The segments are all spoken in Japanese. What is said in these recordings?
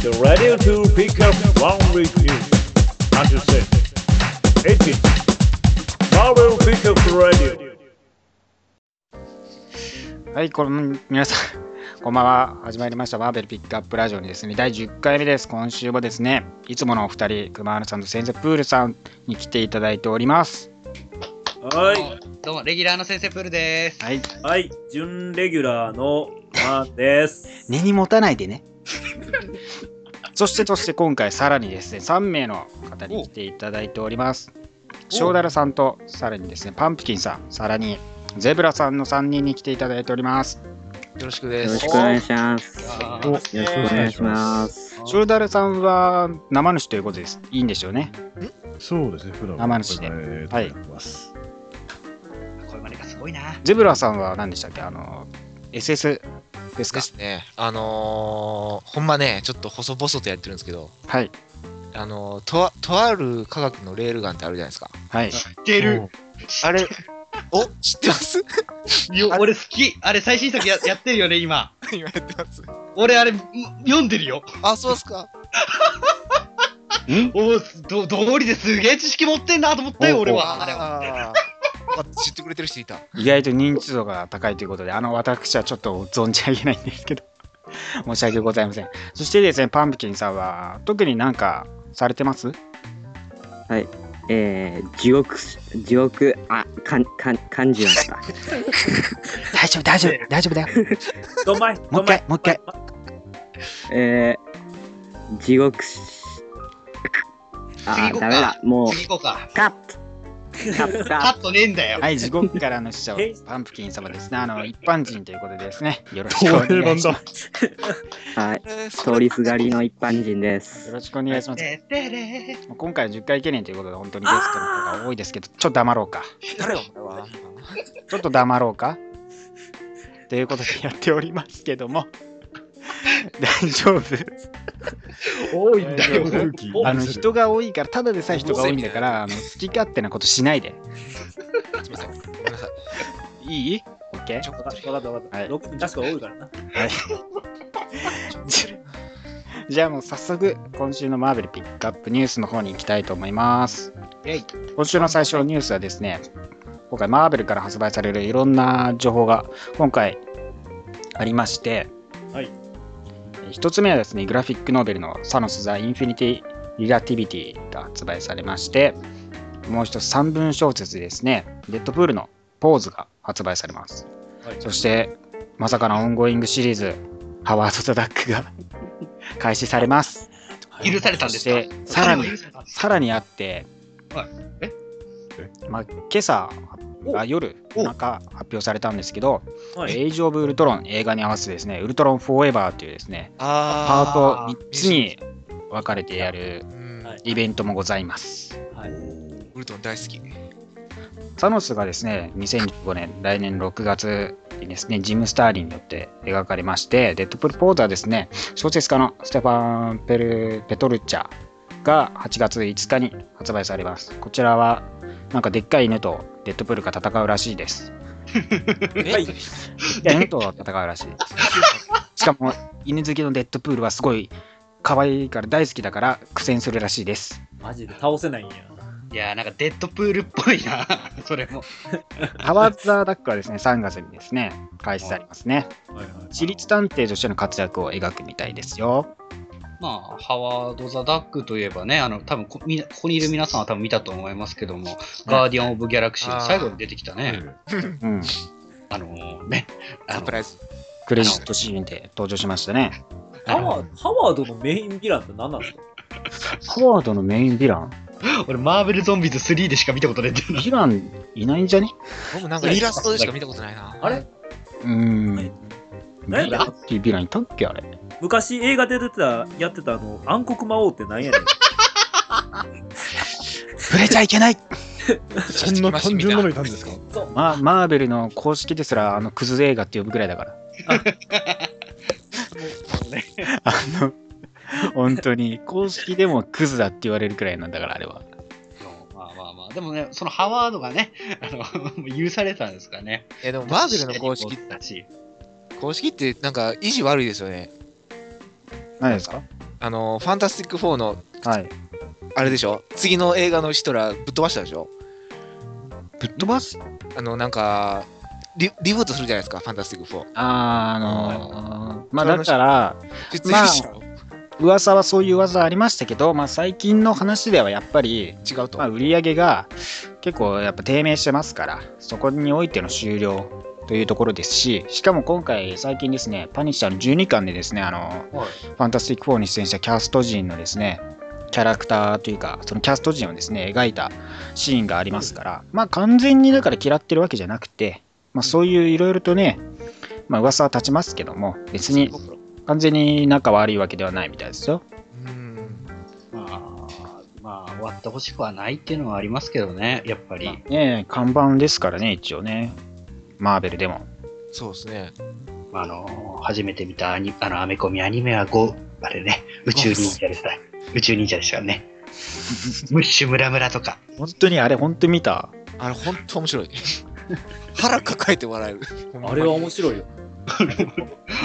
The radio to pick up one with you. Understand? 18. Marvel Pickup Radio. はい、こん皆さん、こんばんは。始まりました、マーベルピックアップラジオにですね、第10回目です。今週もですね、いつものお二人、熊原さんと先生プールさんに来ていただいております。はい。どうも、レギュラーの先生プールです。はい、はい。準レギュラーのマンです。根に持たないでね。そして、そして今回さらにですね、3名の方に来ていただいております。正ダルさんと、さらにですね、パンプキンさん、さらにゼブラさんの3人に来ていただいております。よろしくですよろしくお願いします。あよろしくお願いします。正ダルさんは生主ということです。いいんでしょうね。そうですね、普段生主でえーはい。これまでがすごいな。ゼブラさんは何でしたっけ？あの、SS ですか？ですね。あのー、ほんまね、ちょっと細々とやってるんですけど、はい。あのーとあ、とある科学のレールガンってあるじゃないですか。はい。知ってる。あれ、お知ってます？よ俺好き。あれ、最新作や やってるよね、今。今やってます。俺、あれ、ん読んでるよ。あ、そうですか？おお、ど、道理ですげえ知識持ってんなと思ったよ、俺は。あれは。知ってくれてる人いた。意外と認知度が高いということで、あの、私はちょっと存じ上げないんですけど、申し訳ございません。そしてですね、パンプキンさんは、特になんかされてます？えー、地獄、地獄、あ、かん、かん、感じました。大丈夫、大丈夫、大丈夫だよ。どんまい。もう一回もう一回。えー、地獄し、あダメだ。もう、次行こうか。カットカットねえんだよ。はい、地獄からの使者パンプキン様ですね。あの、一般人ということでですね、よろしくお願いします。ッはい。通りすがりの一般人です。よろしくお願いします。今回10回記念ということで、本当にゲストの方が多いですけど、ちょっと黙ろうか。誰よ、これは。ちょっと黙ろうかということでやっておりますけども、大丈夫多いんだよ。空気あの人が多いから、ただでさえ人が多いんだから、あの好き勝手なことしないで。すみません。ごめんなさい。い？い ?OK? ちょっわかったわかった。はい6人確か多いからな。はい。じゃあもう早速、今週のマーベルピックアップニュースの方に行きたいと思います。今週の最初のニュースはですね、今回マーベルから発売されるいろんな情報が今回ありまして、1つ目はですね、グラフィックノベルのサノス・ザ・インフィニティ・リラティビティが発売されまして、もう一つ散文小説ですね、デッドプールのポーズが発売されます。はい、そして、まさかの ongoing シリーズ、ハワード・ザ・ダックが 開始されます。許されたんですか？さらに、さらにあって、はい、え？まあ、今朝発あ夜お夜中発表されたんですけど、はい。エイジ・オブ・ウルトロン映画に合わせてですね、ウルトロン・フォーエバーというですね、パーあト3つに分かれてやるイベントもございます。はい。ウルトン大好き。サノスがですね、2015年、来年6月にですね、ジム・スターリンによって描かれまして、デッドプール・ポーズはですね、小説家のステファン・ペルペトルチャが8月5日に発売されます。こちらは、なんかでっかい犬とデッドプールが戦うらしいです。え？いや、犬と戦うらしいです。しかも、犬好きのデッドプールはすごい可愛いから大好きだから苦戦するらしいです。マジで？倒せないんや。いやー、なんかデッドプールっぽいな。それも。ハワード・ザ・ダックはですね、3月にですね、開始されますね。はいはい。私立探偵としての活躍を描くみたいですよ。まあ、ハワード・ザ・ダックといえばね、あの、多分こみここにいる皆さんは多分見たと思いますけども、ガーディアン・オブ・ギャラクシーの最後に出てきたね、うん。あのーね、サプライズ。クレジットシーンで登場しましたね。ハワーハワードのメインヴィランって何なんですか？ハワードのメインヴィラン？俺、マーベル・ゾンビズ3でしか見たことないんだよな。ヴィランいないんじゃね？僕なんかイラストでしか見たことないな。あれ？うーん。ランっていうヴィランいたっけあれ？昔映画で出てた、やってたあの、暗黒魔王って何やねん。触れちゃいけない そんな単純なのいたんですか？まマーベルの公式ですら、あの、クズ映画って呼ぶぐらいだから。あの、本当に、公式でもクズだって言われるくらいなんだから、あれは。まあまあまあ、でもね、そのハワードがね、あの許されたんですかね。え、でもマーベルの公式、だし。公式ってなんか意地悪いですよね。何ですか？あの、ファンタスティック4の、はい。あれでしょ？次の映画の人らぶっ飛ばしたでしょ？ぶっ飛ばす？あの、なんか、リリブートするじゃないですか、ファンタスティック4。あーあのーまあだから、出演者噂はそういう噂ありましたけど、まあ最近の話ではやっぱり、違うと。まあ、売り上げが結構やっぱ低迷してますから、そこにおいての終了というところですし、しかも今回最近ですね、パニッシャーの12巻でですね、あの、はいファンタスティック4に出演したキャスト陣のですね、キャラクターというか、そのキャスト陣をですね、描いたシーンがありますから、まあ完全にだから嫌ってるわけじゃなくて、まあそういういろいろとね、まあ噂は立ちますけども、別に完全に仲悪いわけではないみたいですよ。うん。まあ、まあ、終わってほしくはないっていうのはありますけどね、やっぱり。ねえ看板ですからね、一応ね。マーベルでも。そうですね。あの、初めて見たアニあのアメコミアニメは5、あれね、宇宙忍者でした。宇宙忍者でしたからね。ムッシュムラムラとか。本当にあれ、本当に見た？あれ、ほんと面白い。腹抱えて笑える。あれは面白いよ。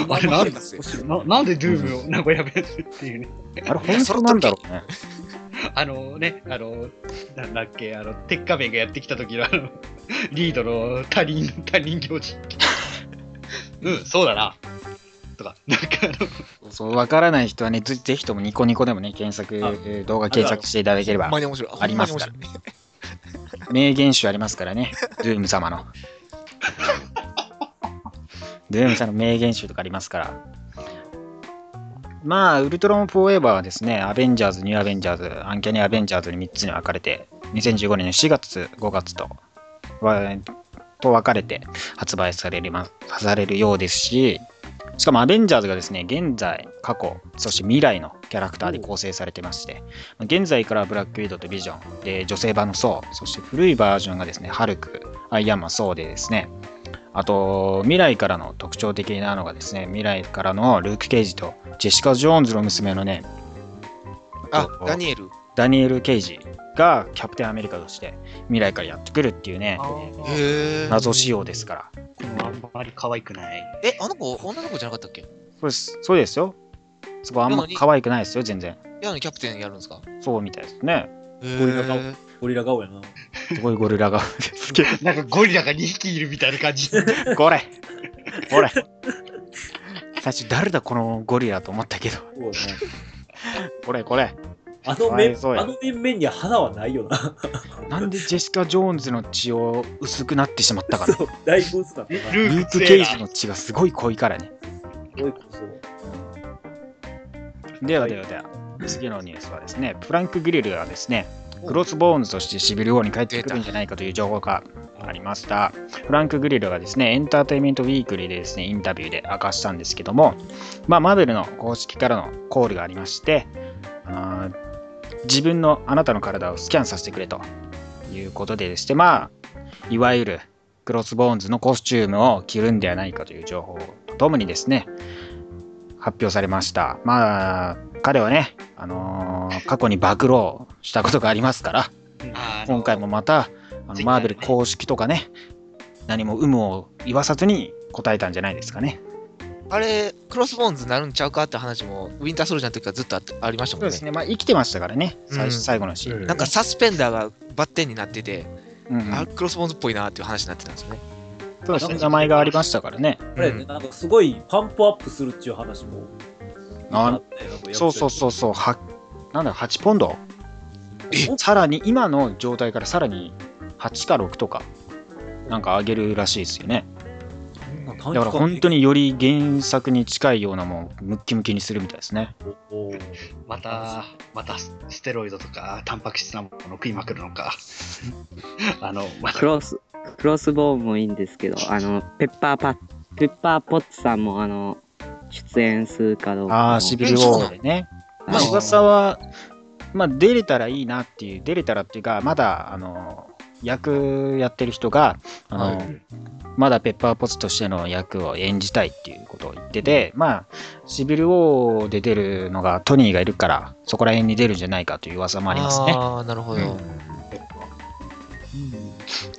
あれなんだ面白いななんでドゥームを名古屋弁っていうね。あれ、本当なんだろうね。あのね、あの、なんだっけ、あの、鉄仮面がやってきた時のあの、リードの他人、他人行事。うん、そうだな。とか、なんかあの、そう、わからない人はね、ぜぜひともニコニコでもね、検索動画検索していただければ。ありますから名言集ありますからね、ドゥーム様の。ドゥームさんの名言集とかありますから。まあ、ウルトロンフォーエバーはですね、アベンジャーズ、ニューアベンジャーズ、アンキャニアベンジャーズに3つに分かれて、2015年の4月、5月と、わと分かれて発売されるまされるようですし、しかもアベンジャーズがですね、現在、過去、そして未来のキャラクターで構成されてまして、現在からブラックウィドウとビジョン、で、女性版のソー、そして古いバージョンがですね、ハルク、アイアンマン、ソーでですね、あと、未来からの特徴的なのがですね、未来からのルーク・ケイジとジェシカ・ジョーンズの娘のね、あ、ダニエル。ダニエル・ケイジがキャプテンアメリカとして未来からやってくるっていうね。謎仕様ですから。あんまり可愛くない。え、あの子、女の子じゃなかったっけ？そうですそうですよ。そこあんま可愛くないですよ、全然。いやのキャプテンやるんですか？そうみたいですね。へゴリラ顔え。ゴリラ顔やな。すごいゴリラがですけど。なんかゴリラが2匹いるみたいな感じ。これこれ最初誰だこのゴリラと思ったけど、そうね。これこれ。あの面あの面々には花はないよな。なんでジェシカ・ジョーンズの血を薄くなってしまったかな。そうだいぶ薄かったな。ルーク・ケイジの血がすごい濃いからね。すごいそう。ではではでは、次のニュースはですね、フランク・グリロがですね、クロスボーンズとしてシビル・ウォーに帰ってくるんじゃないかという情報がありました。フランク・グリロがですね、エンターテインメント・ウィークリーでですね、インタビューで明かしたんですけども、まあ、マーベルの公式からのコールがありまして、あー自分のあなたの体をスキャンさせてくれということでですね、まあ、いわゆるクロスボーンズのコスチュームを着るんではないかという情報とともにですね、発表されました。まあ、彼はね、あのー過去に暴露したことがありますから、今回もまた、あのマーベル公式とかね、何も有無を言わさずに答えたんじゃないですかね。あれ、クロスボーンズなるんちゃうかって話も、ウィンターソルジャーの時からずっとありましたもんね。そうですね、まあ生きてましたからね、最,、うん。最後のシーン、うん。なんかサスペンダーがバッテンになってて、うんうん。あクロスボーンズっぽいなっていう話になってたんですよね。そうですね、名前がありましたからね。これね、なんかすごいパンプアップするっていう話もなそうそうそうそう、はなんだろう、8ポンド？さらに、今の状態からさらに8か6とか、なんか上げるらしいですよね。だから本当により原作に近いようなもん、ムッキムキにするみたいですね。また、またステロイドとか、タンパク質なものを食いまくるのか。あの、またクロス、クロスボウンもいいんですけど、あの、ペッパーパッ、ペッパーポッツさんもあの、出演するかどうかも。ああ、シビルウォーでね。まあ、はい噂は、まあ、出れたらいいなっていう、出れたらっていうか、まだ、あの、役やってる人が、あの、はいまだペッパーポツとしての役を演じたいっていうことを言ってて、まあ、シビルウォーで出るのがトニーがいるから、そこら辺に出るんじゃないかという噂もありますね。ああ、なるほど。うん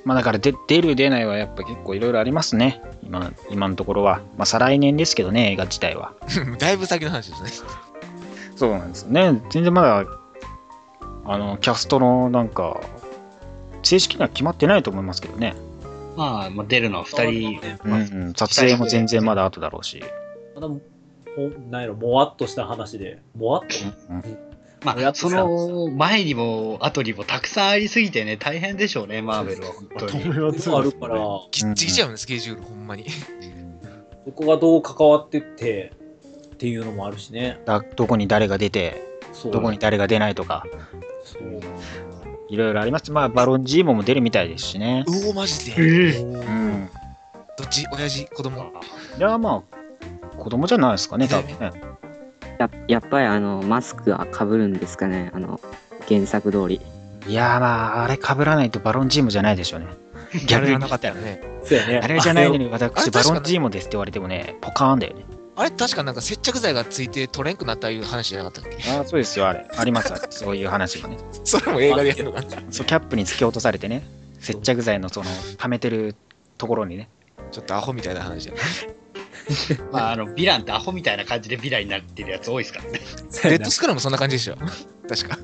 まあだからで出る出ないはやっぱ結構いろいろありますね。今今のところは。まあ再来年ですけどね、映画自体は。だいぶ先の話ですね。そうなんですよね。全然まだ、あの、キャストのなんか、正式には決まってないと思いますけどね。まあ、まあ、出るのは2人。うんうん、撮影も全然まだ後だろうし。まだ、もなんやろ、もわっとした話で、もわっとうんまあ、その前にも後にもたくさんありすぎてね、大変でしょうね、マーベルは本当に。あるから、ぎっちぎちゃうんです、スケジュール、ほんまに。そこがどう関わってってっていうのもあるしね。だどこに誰が出て、そうどこに誰が出ないとか、そういろいろあります。まあ、バロンジーモも出るみたいですしね。うお、マジで？うん。どっち？親父、子供？いや、まあ、子供じゃないですかね、多分ね。ややっぱりあの、マスクは被るんですかね、あの、原作通り。いや、まあ、あれ被らないとバロンジーモじゃないでしょうね。逆に逆がなかったよね。そうやね。あれじゃないのにあ私、れバロンジーモですって言われてもね、ポカーンだよね。あれ、確かなんか接着剤がついて取れんくなったいう話じゃなかったっけ？ああ、そうですよ、あれ。あります、あれそういう話がね。それも映画でやるのかな？そう、キャップに突き落とされてね、接着剤のその、溜めてるところにね。ちょっとアホみたいな話じゃん。まあ、あの、ヴィランってアホみたいな感じでヴィランになってるやつ多いですからね。レッドスクラムそんな感じでしょ。確か。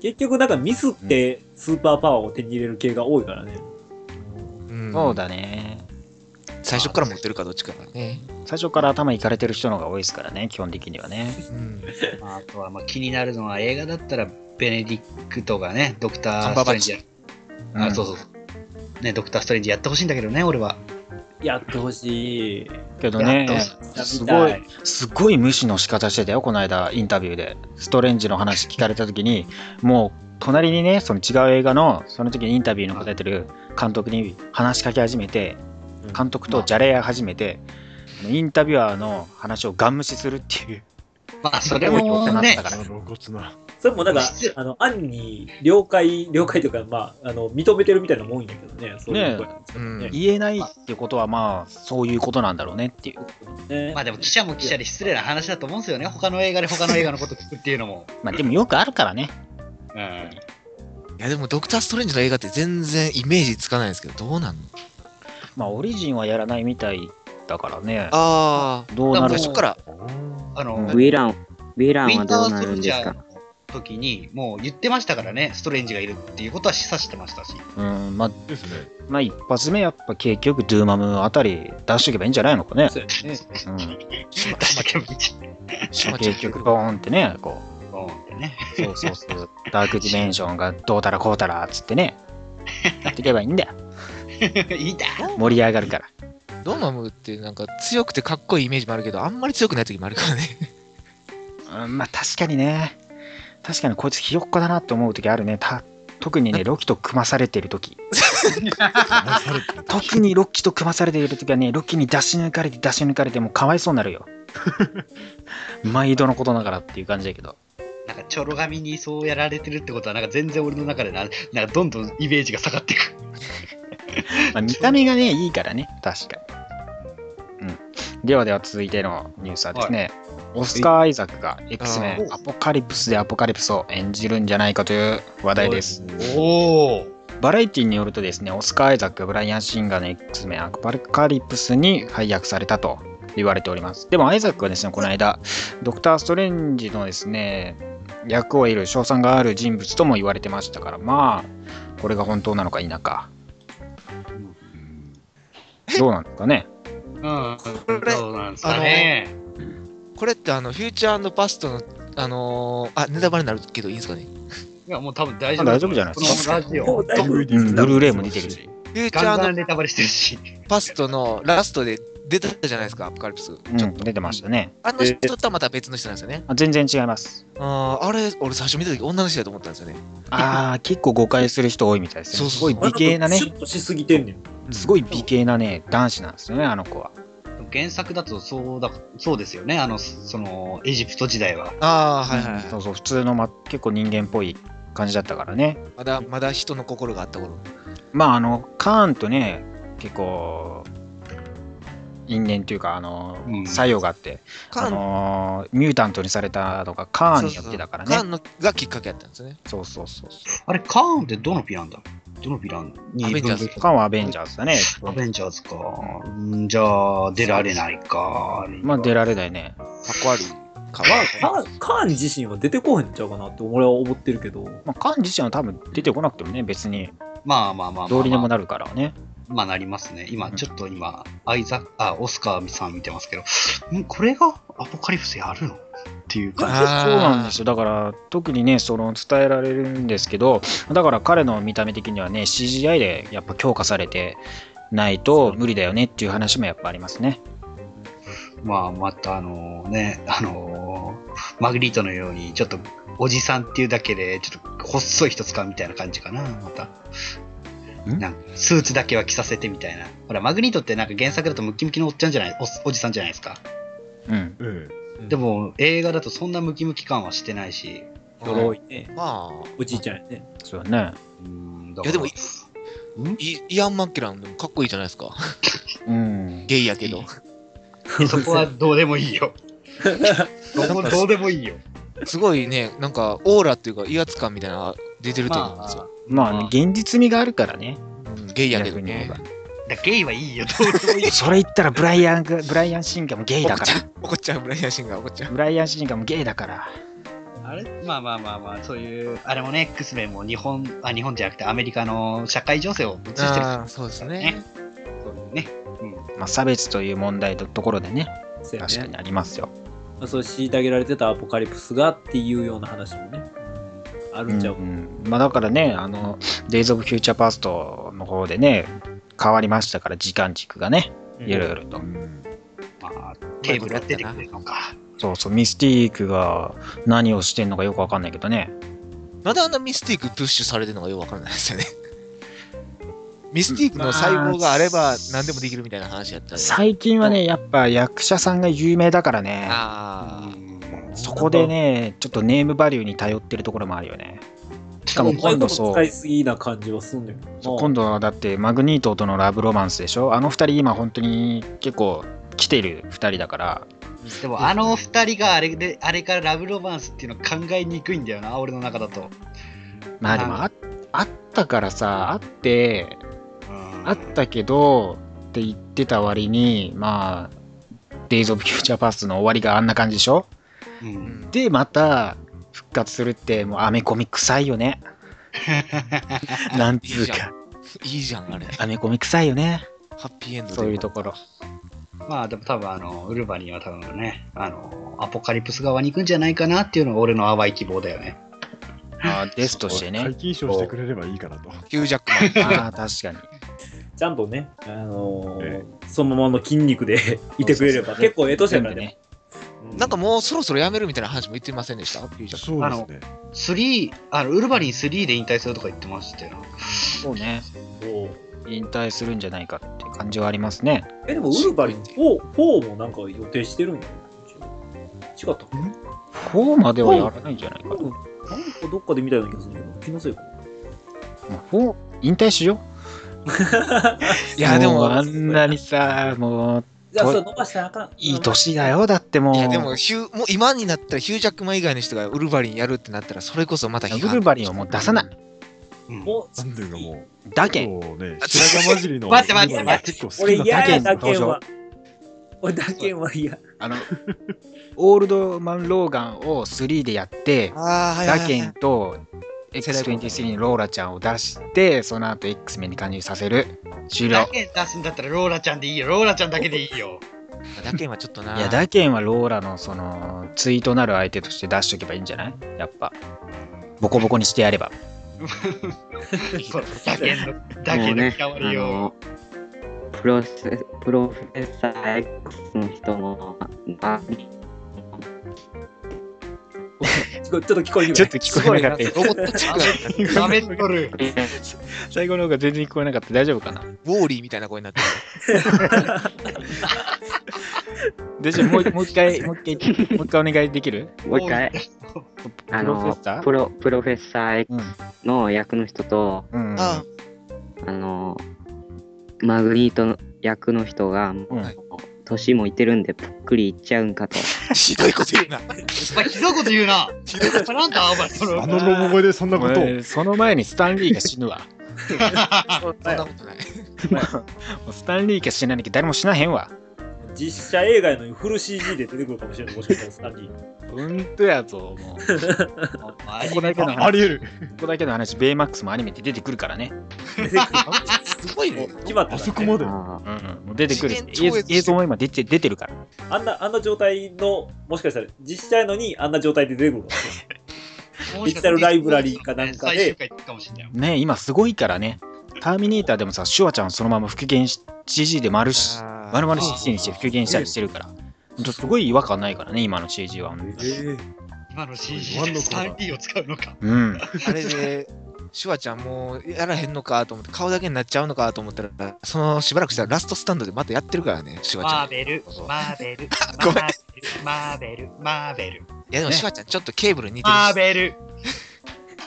結局なんかミスってスーパーパワーを手に入れる系が多いからね。うんそうだね。最初から持ってるかどっちかがね。最初から頭いかれてる人の方が多いですからね、基本的にはね。うん。まあ、あとはまあ気になるのは映画だったら、ベネディクトがね、ドクター・ストレンジや、あ、そうそうそう。ね、ドクター・ストレンジやってほしいんだけどね、俺は。やってほしい。けどねすごい、すごい無視の仕方してたよ、この間、インタビューで。ストレンジの話聞かれた時に、もう、隣にね、その違う映画の、その時にインタビューに答えてる監督に話しかけ始めて、監督とじゃれ合い始めて、インタビュアーの話をガン無視するっていう。まあ、それもねだ、から露骨な。それもなんかあの、案に了解、了解というか、まあ、あの、認めてるみたいなもんやけどね。そういうことなんですけどね。言えないってことは、まあ、そういうことなんだろうねっていう。ねまあでも記者も記者で失礼な話だと思うんですよね。他の映画で他の映画のこと聞くっていうのも。まあ、でもよくあるからね。うん。いやでもドクター・ストレンジの映画って全然イメージつかないんですけど、どうなんの？まあ、オリジンはやらないみたいだからね。ああ、どうなる？から。あの、うんウヴィラン、ヴィランはどうなるんですか？の時に、もう言ってましたからね、ストレンジがいるっていうことは示唆してましたし。うん、まあ、ですね。まあ、一発目やっぱ結局、ドゥーマムあたり出しとけばいいんじゃないのかね。そうやね。うん、出しとけばいいしまっちゃ結局、ボーンってね、こボーンってね。う、そうそうそう、ダークディメンションがどうたらこうたらっつってね、やっていけばいいんだよ。いいんだ。盛り上がるから。ドーマムってなんか強くてかっこいいイメージもあるけど、あんまり強くない時もあるからね。うん、まあ、確かにね、確かにこいつひよっこだなって思う時あるね。た特にね、ロキと組まされてる時特にロッキと組まされている時はね、ロッキに出し抜かれて出し抜かれてもうかわいそうになるよ。毎度のことながらっていう感じだけど。なんか、チョロ髪にそうやられてるってことは、なんか全然俺の中でな、なんかどんどんイメージが下がっていく。まあ、見た目がね、いいからね、確かに。うん。ではでは続いてのニュースはですね、オスカー・アイザックが X メンアポカリプスでアポカリプスを演じるんじゃないかという話題です。おお。バラエティによるとですね、オスカー・アイザックがブライアン・シンガーの X メンアポカリプスに配役されたと言われております。でもアイザックはですね、この間、ドクター・ストレンジのですね、役を得る賞賛がある人物とも言われてましたから、まあ、これが本当なのか否か。どうなんですかね？うん。これそうなんですかね？これってあの、フューチャーパストの、あのーあ、ネタバレになるけどいいんですかね？いや、もう多分大丈夫。あ大丈夫じゃない？ですかこのラジオ。もう大丈夫うん、ブルーレイも出てるし。フューチャーンネタバレしてるし。パストのラストで出たじゃないですか、アポカリプス。うん、ちょっと。出てましたね。あの人とはまた別の人なんですよね。あ全然違います。あーあれ、俺最初見た時女の人だと思ったんですよね。ああ、結構誤解する人多いみたいですね。すごい美形なねシ、ュッとしすぎてんねん。すごい美形なね、男子なんですよね、あの子は。原作だとそうだ、そうですよね。あの、その、エジプト時代は。ああ、はいはいはい。そうそう、普通の、ま、結構人間っぽい感じだったからね。まだ、まだ人の心があった頃。まあ、あの、カーンとね、結構、因縁というか、あの、うん作用があって、あカーンの、ミュータントにされたのがカーンによってだからね。カーンのがきっかけやったんですよね。そうそうそう。あれ、カーンってどのヴィランだどのヴィランにアベンジャーズカーンはアベンジャーズだね。アベンジャーズか。んじゃあ、出られないか。まあ、出られないね。かっこ悪いかまあ、カーンカーン自身は出てこへんちゃうかなって俺は思ってるけど、まあ、カーン自身は多分出てこなくてもね、別にまあまあまあまあ、どうにでもなるからね。まあなりますね。今、ちょっと今、アイザあ、オスカーさん見てますけど、ん？これがアポカリプスやるの？っていう感じ。あーそうなんですよ。だから、特にね、その伝えられるんですけど、だから彼の見た目的にはね、CGI でやっぱ強化されてないと無理だよねっていう話もやっぱありますね。まあ、またあのね、あのマグリートのように、ちょっとおじさんっていうだけで、ちょっと細い人使うみたいな感じかな、また。ん？なんかスーツだけは着させてみたいな。ほら、マグニートってなんか原作だとムキムキのおっちゃんじゃない、おおじさんじゃないですか。うん。えでも、映画だとそんなムキムキ感はしてないし。鎧ね、まあ、おじいちゃんやね。そうだね。うんいやでもん？イイアン・マッケランでもかっこいいじゃないですか。うん。ゲイやけど。そこはどうでもいいよ。どこどうでもいいよ。すごいね、なんかオーラっていうか威圧感みたいなのが出てると思うんですよ。まあ、ね、現実味があるからね。うんゲイやけどね。だゲイはいいよ、どうでもいいよ。それ言ったらブライアンが、ブライアン・シンガーもゲイだから。怒っちゃう、ブライアン・シンガー怒っちゃう。ブライアン・シンガーもゲイだから。あれ？まあまあまあまあ、そういう、あれもね、X メンも日本、あ、日本じゃなくてアメリカの社会情勢を映してるああ、そうですね。そういうね。うん。まあ、差別という問題のところでね、ね確かにありますよ。まあそう虐げられてたアポカリプスがっていうような話もね、あるんちゃうか。うんまあ、だからね、あの、Days of Future Past の方でね、変わりましたから、時間軸がね、いろいろと。まあ、ケーブルが出てくるのか。そうそう、ミスティークが何をしてんのかよくわかんないけどね。なんであんなミスティークプッシュされてるのかよくわからないですよね。ミスティークの細胞があれば何でもできるみたいな話やったり。最近はね、やっぱ役者さんが有名だからね、あそこでね、ちょっとネームバリューに頼ってるところもあるよね。しかも今度そう使いすぎな感じはすんだけどな。今度はだってマグニートとのラブロマンスでしょ？あの二人今本当に結構来てる二人だから、でも、あの二人があれで、あれからラブロマンスっていうの考えにくいんだよな、俺の中だと。まあでもああったからさ、あって、うんあったけどって言ってた割に、まあ、Days of Future Past の終わりがあんな感じでしょ？う。ん。で、また復活するって、もうアメコミ臭いよね。なんつうか、いいじゃん、あれ。アメコミ臭いよね。ハッピーエンドでそういうところ。まあでも多分あの、ウルヴァリンは多分ね、あの、アポカリプス側に行くんじゃないかなっていうのが俺の淡い希望だよね。あですとしてね。皆勤賞してくれればいいかなと。ヒュ ージャックマン。ああ、確かに。ちゃんとね、あのーえそのままの筋肉でいてくれれば、結構ええ年やからね。なんかもうそろそろやめるみたいな話も言ってませんでした？そうですね。3、あの、ウルヴァリン3で引退するとか言ってましたよ。そうね。そう引退するんじゃないかって感じはありますね。え、でもウルヴァリン4、4もなんか予定してるんや違ったかな4まではやらないんじゃないかな。なんかどっかで見たような気がするんだけど、気のせいか。もう4、引退しよう。いや、でも、うあんなにさ、もう、じゃあ、とそれ伸ばしたらあかん。いい年だよ。だってもう。いや、でも、ヒュー、もう今になったらヒュージャックマン以外の人がウルヴァリンやるってなったら、それこそまたウルヴァリンをもう出さない。うんもう、なんていうかもう、だけん。結構ね、白髪混じりの。待って待って待って。結構好俺きな嫌や、だだけんけんは。俺だけんは嫌。あの、オールドマン・ローガンを3でやって、ああ、はいはいはいダケンと X23 のローラちゃんを出して、その後 X メンに加入させる。終了だ。け出すんだったらローラちゃんでいいよ。ローラちゃんだけでいいよ。だけはちょっとな。いや、ダケンはローラのその、対となる相手として出しとけばいいんじゃない？やっぱ。ボコボコにしてやれば。そ うだけの、だけのもうね、あ代わりをの。、プロセプロフェッサー X の人も、あちょっと聞こえにくいちょっと聞こえなかった。よロボットチックだった。ダメっとる。最後の方が全然聞こえなかった。大丈夫かな？ウォーリーみたいな声になって 大丈夫？もうもう一回、もう一回、もう一回お願いできる？もう一回、あプロフェのッサー？プロ、プロフェッサー X うん。の役の人と、うん。あ。あの、マグニートの役の人が、もううん年もいってるんで、ぷっくりいっちゃうんかと。あ、ひどいこと言うな。お前ひどいこと言うな。なんだ、お前、その。あのロゴ声でそんなことその前にスタンリーが死ぬわ。そんなことない。スタンリーが死ななきゃ誰も死なへんわ。実写映画やのにフル CG で出てくるかもしれない、もしかしたらスタンリー。ほんとやぞ、もう。ここだけの話、あり得る。ここだけの話、ベイマックスもアニメって出てくるからね。すごいね。決まってたあそこまで。うあんうん、もう出てくる映映像も今出て出てるから。あんな、あんな状態の、もしかしたら実写やのにあんな状態で出てくるかもしれない。デジタルライブラリーかなんかで。ね今すごいからね。ターミネーターでもさ、シュワちゃんそのまま復元し、CG で丸し、あー丸々 CG にして復元したりしてるから。ほんとすごい違和感ないからね、今の CG は。今の CG ワンの子だでスタンリーを使うのか。うん。あれで、シュワちゃんもうやらへんのかと思って、顔だけになっちゃうのかと思ったら、そのしばらくしたらラストスタンドでまたやってるからね、シュワちゃん。い マーベル、マーベル、ごめんマーベル、マーベル、やでもねシュワちゃんちょっとケーブル似てるし。マーベル。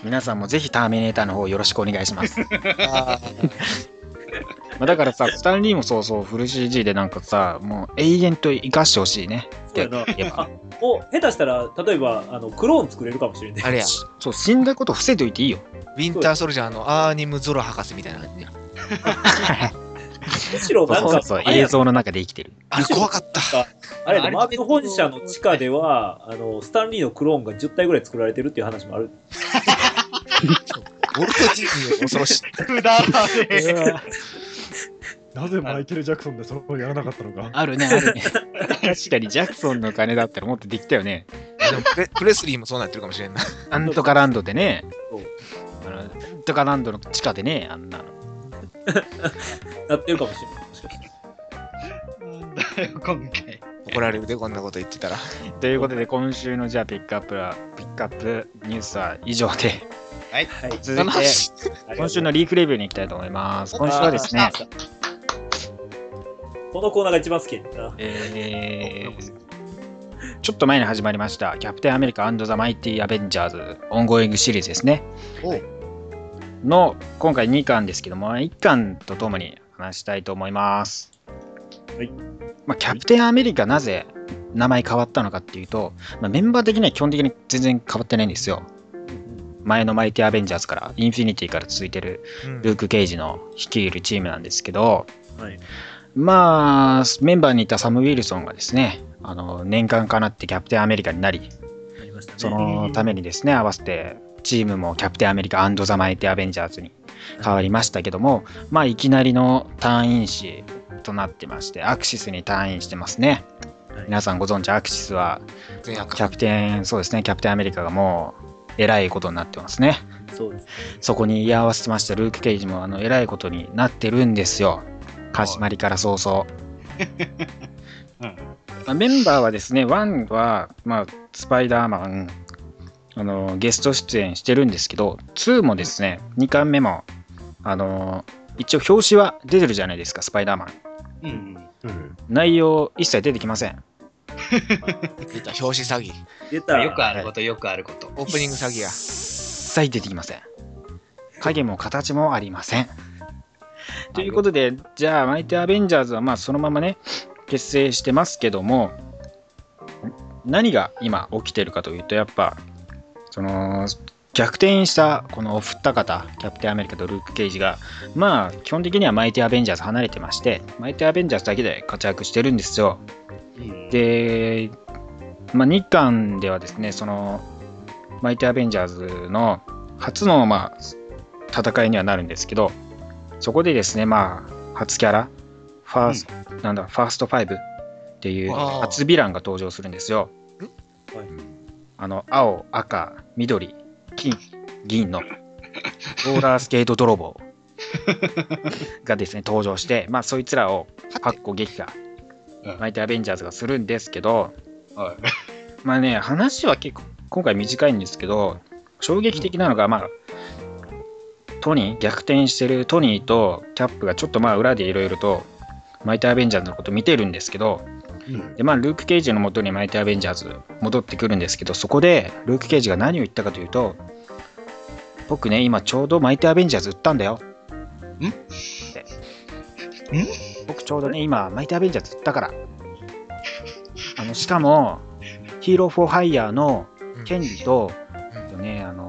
皆さんもぜひターミネーターの方よろしくお願いします。あまあだからさ、スタンリーもそうそう、フル CG でなんかさ、もう永遠と生かしてほしいね。そうやな言えばあもう下手したら、例えば、あの、クローン作れるかもしれんねー。あれや、そう、死んだこと伏せておいていいよ。ウィンターソルジャーのアーニム・ゾロ博士みたいな感じや。むしろなんか、そうそう、映像の中で生きてる。あれ怖かった。あれやなマーベル本社の地下では、あの、スタンリーのクローンが10体ぐらい作られてるっていう話もある。ウォルト・ディズニーは恐ろしい。くだらねなぜマイケル・ジャクソンでそれをやらなかったのか。あるね、あるね。確かにジャクソンの金だったらもっとできたよね。でもプレプレスリーもそうなってるかもしれんな。なんとかランドでねなんとかランドの地下でね、あんなの。なってるかもしれない。なんだよ、今回。怒られるで、こんなこと言ってたら。ということで、今週のじゃあピックアップは、ピックアップニュースは以上で、はい。はい。続いて、今週のリーフレビューに行きたいと思います。今週はですね、このコーナーが一番好き。えー、ちょっと前に始まりました、キャプテンアメリカザ・マイティ・アベンジャーズ、 ongoing シリーズですね。の、今回2巻ですけども、1巻とともに話したいと思います。はい。まあ、キャプテンアメリカなぜ名前変わったのかっていうと、まあ、メンバー的には基本的に全然変わってないんですよ。前のマイティアベンジャーズから、インフィニティから続いてるうんルーク・ケイジの率いるチームなんですけど、はい。まあ、メンバーにいたサム・ウィルソンがですね、あの年間かなってキャプテンアメリカになり、ね。そのためにですね、合わせてチームもキャプテンアメリカザ・マイティアベンジャーズに変わりましたけども、まあ、いきなりの隊員士となってまして、アクシスに隊員してますね。はい皆さんご存知、アクシスはキャプテン、そうですね、キャプテンアメリカがもう、えらいことになってますね。そうです。そこに居合わせてましたルーク・ケイジも、あの、えらいことになってるんですよ。始まりから早々。う んまあメンバーはですね、1は、まあ、スパイダーマン、あの、ゲスト出演してるんですけど、2もですね、2巻目も、あの、一応表紙は出てるじゃないですか、スパイダーマン。うん。うん。内容一切出てきません。出た、表紙詐欺。出た。よくあること、よくあること。オープニング詐欺や一。切出てきません。影も形もありません。ということで、じゃあ、マイティアベンジャーズはまあそのままね、結成してますけども、何が今起きてるかというと、やっぱ、その、逆転したこのお二方、キャプテンアメリカとルーク・ケイジが、まあ、基本的にはマイティアベンジャーズ離れてまして、マイティアベンジャーズだけで活躍してるんですよ。うん、で、まあ、日韓ではですね、その、マイティアベンジャーズの初の、まあ、戦いにはなるんですけど、そこでですね、まあ、初キャラ、ファースト、なんだ、ファースト5っていう初ヴィランが登場するんですよ。はい。あの、青、赤、緑、金、銀のローラースケート泥棒がですね、登場して、まあ、そいつらを、かっこ撃破、うんマイティアベンジャーズがするんですけど、はい。まあね、話は結構今回短いんですけど、衝撃的なのが、まあ、トニー、逆転してるトニーとキャップがちょっとまあ裏でいろいろと、マイティアベンジャーズのこと見てるんですけど、うんでまあ、ルーク・ケイジの元にマイティアベンジャーズ戻ってくるんですけど、そこでルーク・ケイジが何を言ったかというと、僕ね、今ちょうどマイティアベンジャーズ売ったんだよ。ん？って僕ちょうどね、今マイティアベンジャーズ売ったから。あのしかも、ヒーロー・フォー・ハイヤーのうん権利と、えっとね、あの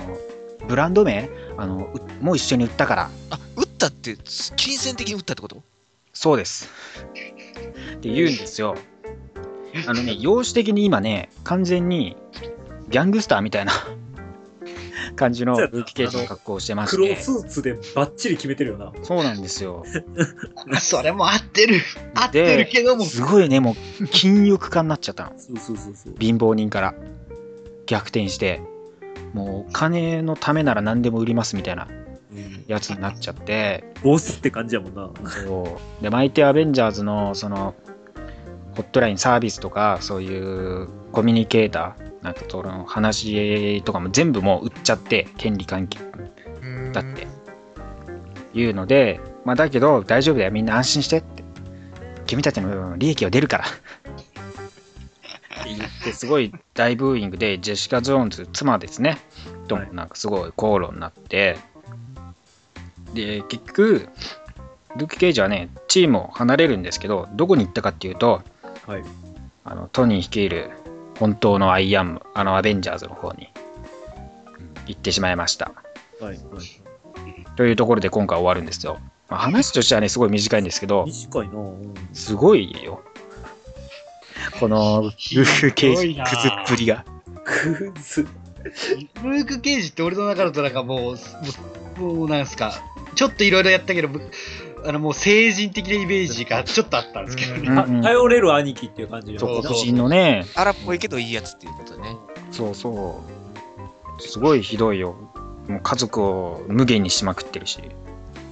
ブランド名あのうもう一緒に売ったから。あ、売ったって、金銭的に売ったってこと？そうです。って言うんですよ。あのね、容姿的に今ね、完全にギャングスターみたいな感じのルーケージの格好をしてまして。黒スーツでバッチリ決めてるよな。そうなんですよ。それも合ってる。合ってるけども。すごいね、もう、禁欲家になっちゃったの。そうそうそうそう。貧乏人から逆転して、もう、お金のためなら何でも売りますみたいなうんやつになっちゃって、ボスって感じやもんな。そう。で、マイティアベンジャーズの、その、ホットラインサービスとか、そういうコミュニケーター、なんかその話とかも全部もう売っちゃって、権利関係だって。いうので、まあだけど大丈夫だよ、みんな安心してって。君たちの利益は出るから。って言って、すごい大ブーイングで、ジェシカ・ジョーンズ、妻ですね、ともなんかすごい口論になって、で、結局、ルーク・ケイジはね、チームを離れるんですけど、どこに行ったかっていうと、はい。あのトニー率いる本当のアイアン、あのアベンジャーズの方に行ってしまいました。はい。はい。というところで今回終わるんですよ。まあ、話としてはね、すごい短いんですけど、短いなうんすごいよ。このルーク・ケイジ、くずっぷりが。クズ。ルーク・ケイジって俺の中だとなんかもう、もう、なんすか、ちょっといろいろやったけど、ぶあのもう成人的なイメージがちょっとあったんですけどね。うんうん頼れる兄貴っていう感じそう、人のね、荒っぽいけどいいやつっていうことでね。そうそう、すごいひどいよ。もう家族を無限にしまくってるし。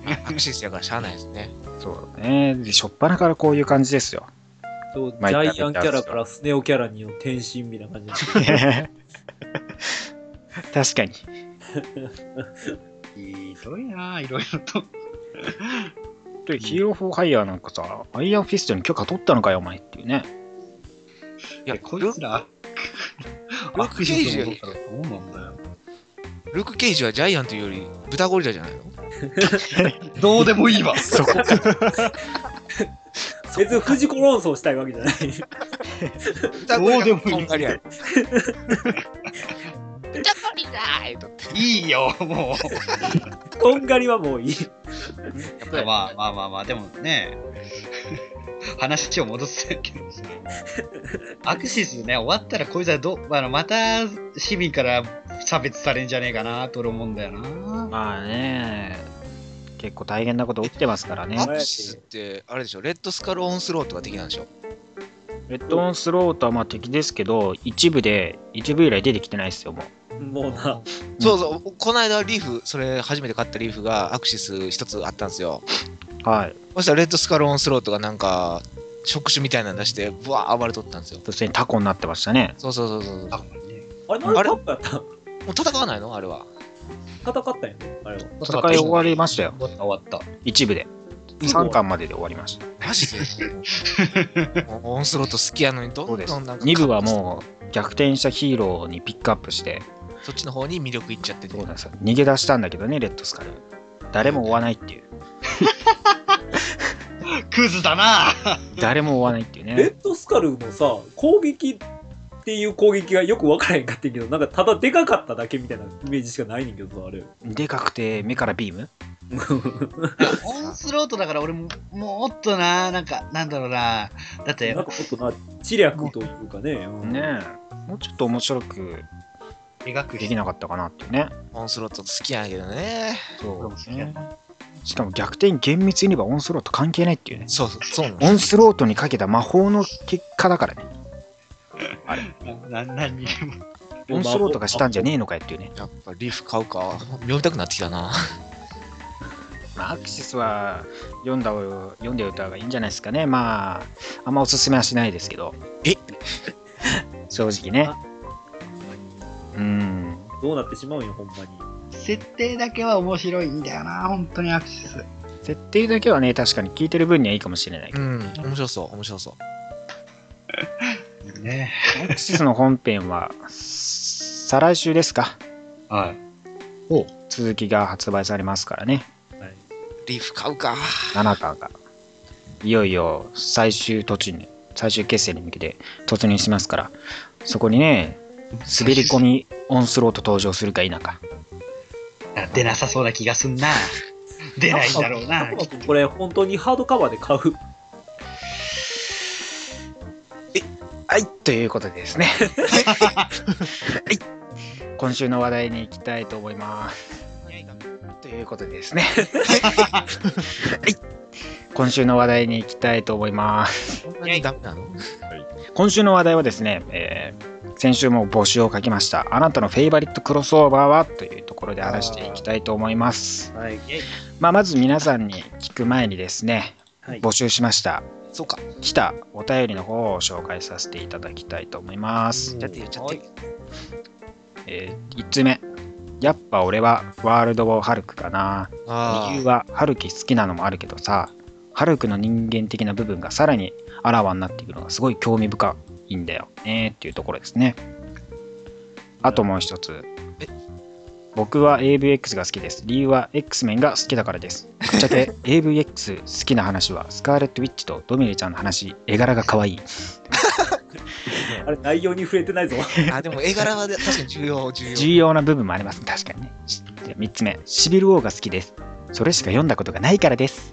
アクシスやからしゃあないですね。そうね。で、しょっぱなからこういう感じですよ。そうジャイアンキャラからスネ夫キャラにの転身みたいな感じで確かに。ひ どいなぁ、いろいろと。で、ヒーロー・フォー・ハイヤーなんかさ、アイアンフィストに許可取ったのかよ、お前っていうね。いや、えこルいつら、ルーク・ケイジ、どうなんだよ。ルーク・ケイジはジャイアンというより豚ゴリラじゃないの？どうでもいいわ。そこか。別に藤子論争したいわけじゃない。どうでもいいとんがりある。豚ゴリラー言うとっていいよ、もとんがりはもういい。う。まあまあまあまあ、でもね、話を戻すけどさ、アクシスね、終わったらこいつはど、あのまた市民から差別されんじゃねえかなと俺思うんだよな。まあね、結構大変なこと起きてますからね。アクシスって、あれでしょ、レッドスカル・オンスロートが敵なんでしょ？レッドオンスロートはまあ敵ですけど、一部で、一部以来出てきてないですよ、もう。もうな。そうそう、この間リーフ、それ初めて買ったリーフがアクシス一つあったんですよ。はい。そしたらレッドスカル・オンスロートがなんか、触手みたいなの出して、ブワー暴れとったんですよ。そしてタコになってましたね。そうそうそうそう。あれ、なんでタップやった？う戦わないの？あれは。戦ったんやね。あれは。戦い終わりましたよ。終わった。一部で。3巻までで終わりました。マジで？オンスロート好きやのにどそうん。どんなんか2部はもう逆転したヒーローにピックアップして、そっちの方に魅力いっちゃっててそうなんですよ逃げ出したんだけどね、レッドスカル。誰も追わないっていう。クズだな 誰も追わないっていうレね。ッドスカルのさ、攻撃っていう攻撃がよく分からへんかってんけど、なんかただでかかっただけみたいなイメージしかないねんけどさ、あれ。でかくて目からビーム？オンスロートだから俺ももっとな、なんか、なんだろうな。だってなんか、もっとな、知略というかね。うんねえ。もうちょっと面白く描くできなかったかなっていうね。オンスロート好きやけどね。そう好きやね。しかも逆転厳密に言えばオンスロート関係ないっていうね。そうそう、そうオンスロートにかけた魔法の結果だからね。な、な、何にも。オンスロートがしたんじゃねえのかよっていうね。やっぱリーフ買うか。読みたくなってきたな。まあ、アクシスは読んだ読んでおいた方がいいんじゃないですかね。まあ、あんまおすすめはしないですけど。え？正直ね。うん。どうなってしまうんよ、ほんまに。設定だけは面白いんだよな、本当にアクシス。設定だけはね、確かに聞いてる分にはいいかもしれないけど。うん、面白そう、面白そう。ね。アクシスの本編は、再来週ですか。はい。続きが発売されますからね。リーフ買うか。7巻が。いよいよ最終途中に、最終決戦に向けて突入しますから、そこにね、滑り込みオンスロート登場するか否か。出なさそうな気がすんな。出ないんだろうな。これ、本当にハードカバーで買う。はい、ということでですね。はい。今週の話題に行きたいと思います。ということでですね。はい。今週の話題に行きたいと思います。そんなにダメなの？今週の話題はですね、えー先週も募集を書きました。あなたのフェイバリットクロスオーバーはというところで話していきたいと思います。はい。まあ、まず皆さんに聞く前にですね、はい。募集しました。そうか。来たお便りの方を紹介させていただきたいと思います。やってよ、ちゃって。え1つ目。やっぱ俺はワールド・ウォー・ハルクかな。あ理由はハルキ好きなのもあるけどさ、ハルクの人間的な部分がさらにあらわになっていくのがすごい興味深いんだよねっていうところですね。あともう一つえ？僕は AVX が好きです。理由は X メンが好きだからです。ぶっちゃけ AVX 好きな話はスカーレット・ウィッチとドミレちゃんの話、絵柄が可愛い。あれ、内容に触れてないぞ。あ。あ、でも絵柄は確かに重要、重要。重要な部分もありますね、確かにね。しで3つ目、シビル・ウォーが好きです。それしか読んだことがないからです。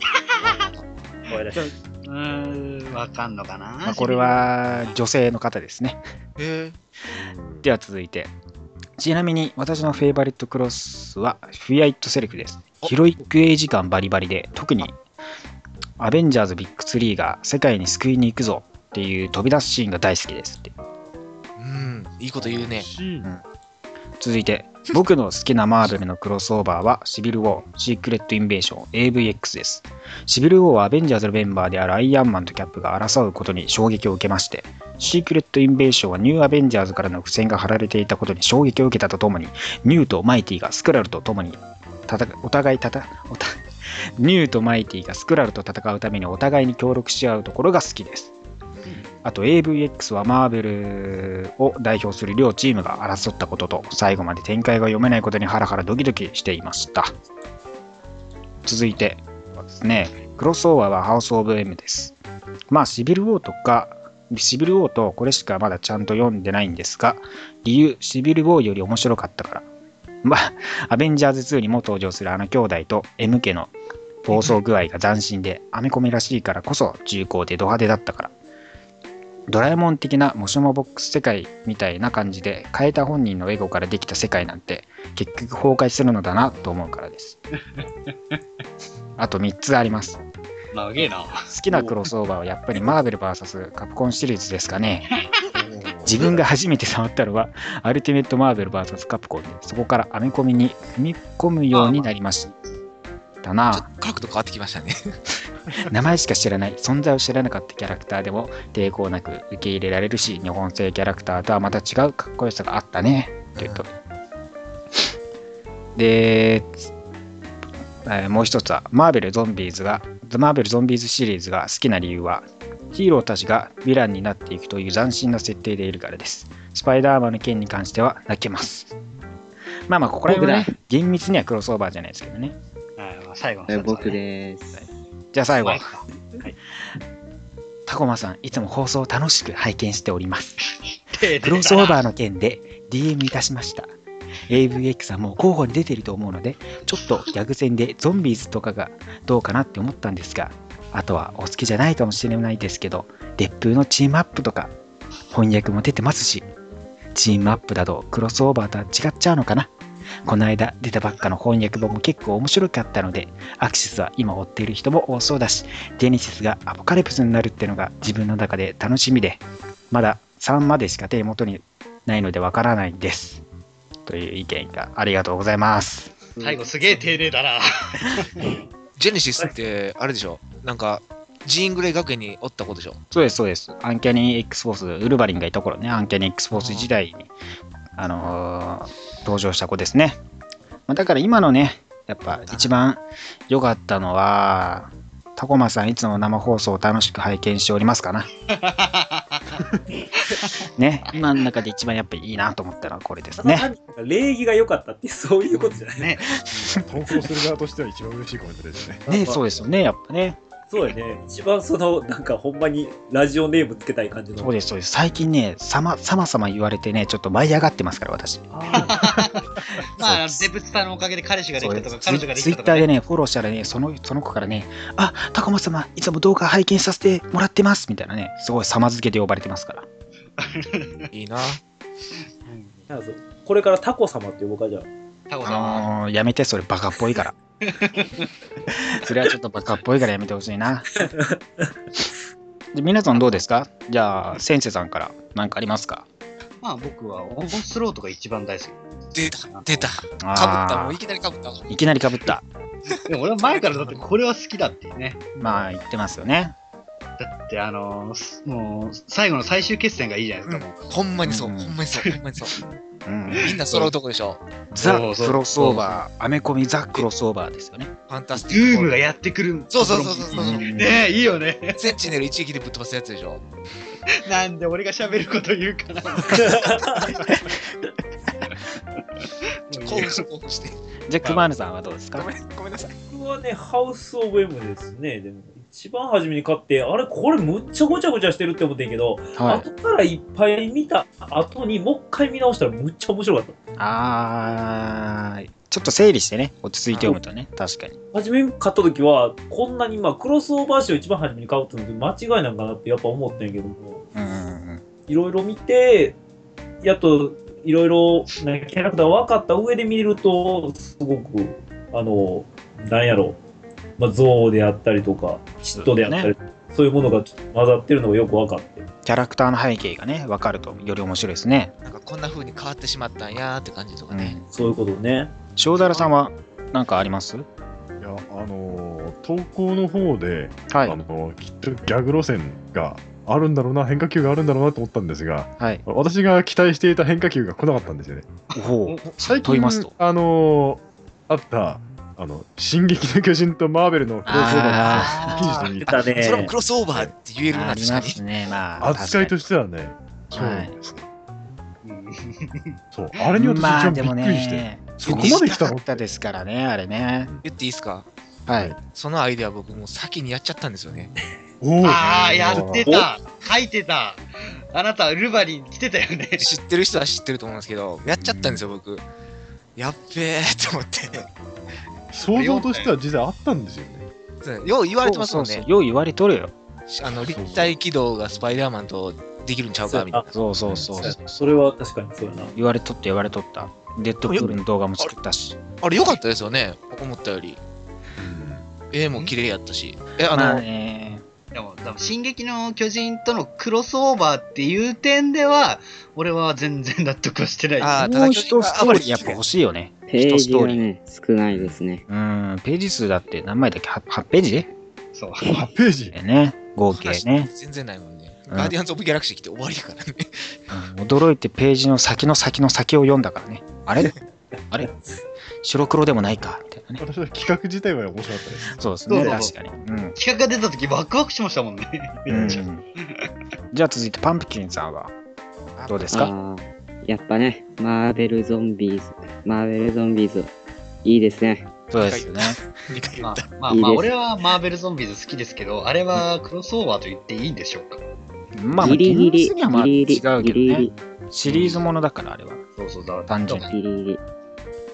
うーん、わかんのかな、まあ、これは女性の方ですね。へえ。では続いて。ちなみに私のフェイバリットクロスはフィアイットセルフです。おヒロイック A 時間バリバリで、特にアベンジャーズビッグ3が世界に救いに行くぞっていう飛び出すシーンが大好きですって。うん、いいこと言うね。シーン続いて、僕の好きなマーベルのクロスオーバーはシビル・ウォー、シークレット・インベーション、AVX です。シビル・ウォーはアベンジャーズのメンバーであるアイアンマンとキャップが争うことに衝撃を受けまして、シークレット・インベーションはニューアベンジャーズからの伏線が張られていたことに衝撃を受けたとともに、ニューとマイティがスクラルと共に戦お互い戦おたニューとマイティがスクラルと戦うためにお互いに協力し合うところが好きです。あと AVX はマーベルを代表する両チームが争ったことと最後まで展開が読めないことにハラハラドキドキしていました。続いてはですね、クロスオーバーはハウス・オブ・エムです。まあシビル・ウォーとかシビル・ウォーとこれしかまだちゃんと読んでないんですが、理由、シビル・ウォーより面白かったから。まあ、アベンジャーズ2にも登場するあの兄弟と M 家の暴走具合が斬新で、アメコミらしいからこそ重厚でド派手だったから。ドラえもん的なモショモボックス世界みたいな感じで変えた本人のエゴからできた世界なんて結局崩壊するのだなと思うからです。あと3つあります。長えな。好きなクロスオーバーはやっぱりマーベル VS カプコンシリーズですかね。自分が初めて触ったのはアルティメットマーベル VS カプコンでそこからアメコミに踏み込むようになりましたなっと角度変わってきましたね。名前しか知らない存在を知らなかったキャラクターでも抵抗なく受け入れられるし日本製キャラクターとはまた違うかっこよさがあったねというと。で、えーもう一つはマーベルゾンビーズがマーベルゾンビーズシリーズが好きな理由はヒーローたちがヴィランになっていくという斬新な設定でいるからです。スパイダーマンの件に関しては泣けます。まあまあここら辺はね厳密にはクロスオーバーじゃないですけどね。はいまあ最後のえ最後僕です。じゃあ最後はい。タコマさん、いつも放送を楽しく拝見しております。手 クロスオーバーの件で DM いたしました。AVX さんも候補に出てると思うので、ちょっとギャグ戦でゾンビーズとかがどうかなって思ったんですが、あとはお好きじゃないかもしれないですけど、烈風のチームアップとか、翻訳も出てますし、チームアップだとクロスオーバーとは違っちゃうのかなこの間出たばっかの翻訳本も結構面白かったので、アクシスは今追っている人も多そうだし、ジェネシスがアポカリプスになるってのが自分の中で楽しみで、まだ3までしか手元にないのでわからないんです。という意見がありがとうございます。最後すげえ丁寧だな。ジェネシスって、あれでしょ？なんか、ジーングレイ学園におった子でしょ？そうです、そうです。アンキャニー X フォース、ウルヴァリンがいた頃ね、アンキャニー X フォース時代に、あのー登場した子ですね。まあ、だから今のね、やっぱ一番良かったのは、タコマさんいつも生放送を楽しく拝見しておりますかな。ね、今の中で一番やっぱりいいなと思ったのはこれですね。礼儀が良かったってそういうことじゃないね。投稿する側としては一番嬉しいコメントですね。ね、そうですよね、やっぱね。そうやね。一番その、なんかほんまにラジオネームつけたい感じの。そうです、そうです。最近ね、さま、さまさま言われてね、ちょっと舞い上がってますから、私。まあ、デブスターのおかげで彼氏ができたとか、彼女がでツイきたとか、ね。ッターでね、フォローしたらね、そのその子からね、あ、タコマ様、いつも動画拝見させてもらってますみたいなね、すごい様付けで呼ばれてますから。いいな。なんかそうこれからタコ様って呼ぼうかじゃあ。タコさんは。あーやめて、それバカっぽいから。それはちょっとバカっぽいからやめてほしいな。で皆さんどうですか？じゃあ、先生さんから何かありますか？まあ僕はオンスロートが一番大好出た、出た。かぶった。もういきなりかぶったわ。いきなりかぶった。き。でも俺は前からだってこれは好きだっていうね。まあ、言ってますよね。だってあのーすもう最後の最終決戦がいいじゃないですか、もう。ほんまにそう、うんほんまにそう、ほんまにそう。うん、みんな揃うとこでしょ。ザ・そうそうクロスオーバー、アメコミザ・クロスオーバーですよね。ファンタスティックフォーームがやってくる。そうそうそうそうそううん ねえ、いいよね。ル。センチネル一撃でぶっ飛ばすやつでしょ。なんで俺が喋ること言うかな。興奮して興奮して。じゃあ、クマールさんはどうですか？ごめん、ごめんなさい。僕はね、ハウス・オブ・エムですね。でも、一番初めに買って、あれ、これむっちゃごちゃごちゃしてるって思ってんけど、はい。後からいっぱい見た後にもう一回見直したらむっちゃ面白かった。あー、ちょっと整理してね、落ち着いて読むとね、確かに。初めに買った時は、こんなに、まあ、クロスオーバー誌を一番初めに買うって間違いなんかなってやっぱ思ったんやけども。いろいろ見て、やっといろいろねキャラクター分かった上で見ると、すごく、あの、なんやろ、まあ、象であったりとか、嫉妬であったり、そういうものが混ざってるのがよく分かって。キャラクターの背景がね、分かるとより面白いですね。なんかこんな風に変わってしまったんやーって感じとかね。そういうことね。塩だらさんは何かあります？いや、あのー投稿の方で、はいあ。のーきっとギャグ路線があるんだろうな、変化球があるんだろうなと思ったんですが、はい。私が期待していた変化球が来なかったんですよね。最近あのーあった、あの、進撃の巨人とマーベルのクロスオーバーあが一気にしてみ出たね。それもクロスオーバーって言えるな、確かに。あ。扱いとしてはね、そうですね。うんそう、あれに私一番びっくりして、ね、そこまで来たのかったですからね、あれね。言っていいですか？はい。そのアイデア僕もう先にやっちゃったんですよね。ああ、やってた。書いてた。あなた、ルバリン来てたよね。知ってる人は知ってると思うんですけど、やっちゃったんですよ、僕。やっべーって思って。想像としては実際あったんですよね。そうよう言われてますもんねそうそう。よう言われとるよ。あの立体軌道がスパイダーマンとできるんちゃうかみたいな。そうそうそう。それは確かにそうやな。言われとった言われとった。デッドプールの動画も作ったし。あれ良かったですよね、思ったより。絵も綺麗やったし。え、あの、まあね、でも、多分進撃の巨人とのクロスオーバーっていう点では、俺は全然納得はしてない。あーただもう一ストーリーやっぱ欲しいよね。ページストーリーがね、少ないですね。うん、ページ数だって何枚だっけ？8, 8ページ？そう。8ページ？でね、合計ね、全然ないもんね。うんガーディアンズ・オブ・ギャラクシー来て終わりだからね。うん驚いてページの先の先の先を読んだからね。あれ？あれ？白黒でもないかみたいなね。私は企画自体は面白かったです。そうですね、確かに。うん企画が出た時ワクワクしましたもんね。うん。じゃあ続いてパンプキンさんはどうですか？やっぱね、マーベルゾンビーズ、マーベルゾンビーズ、いいですね。そうですよね。2回言まあ。まあまあ、俺はマーベルゾンビーズ好きですけど、あれはクロスオーバーと言っていいんでしょうか？まあ、ギリギリ、厳密にはまあ違うギリギリ、シリーズものだから、あれは。そうそうだ。単純ギリギリ。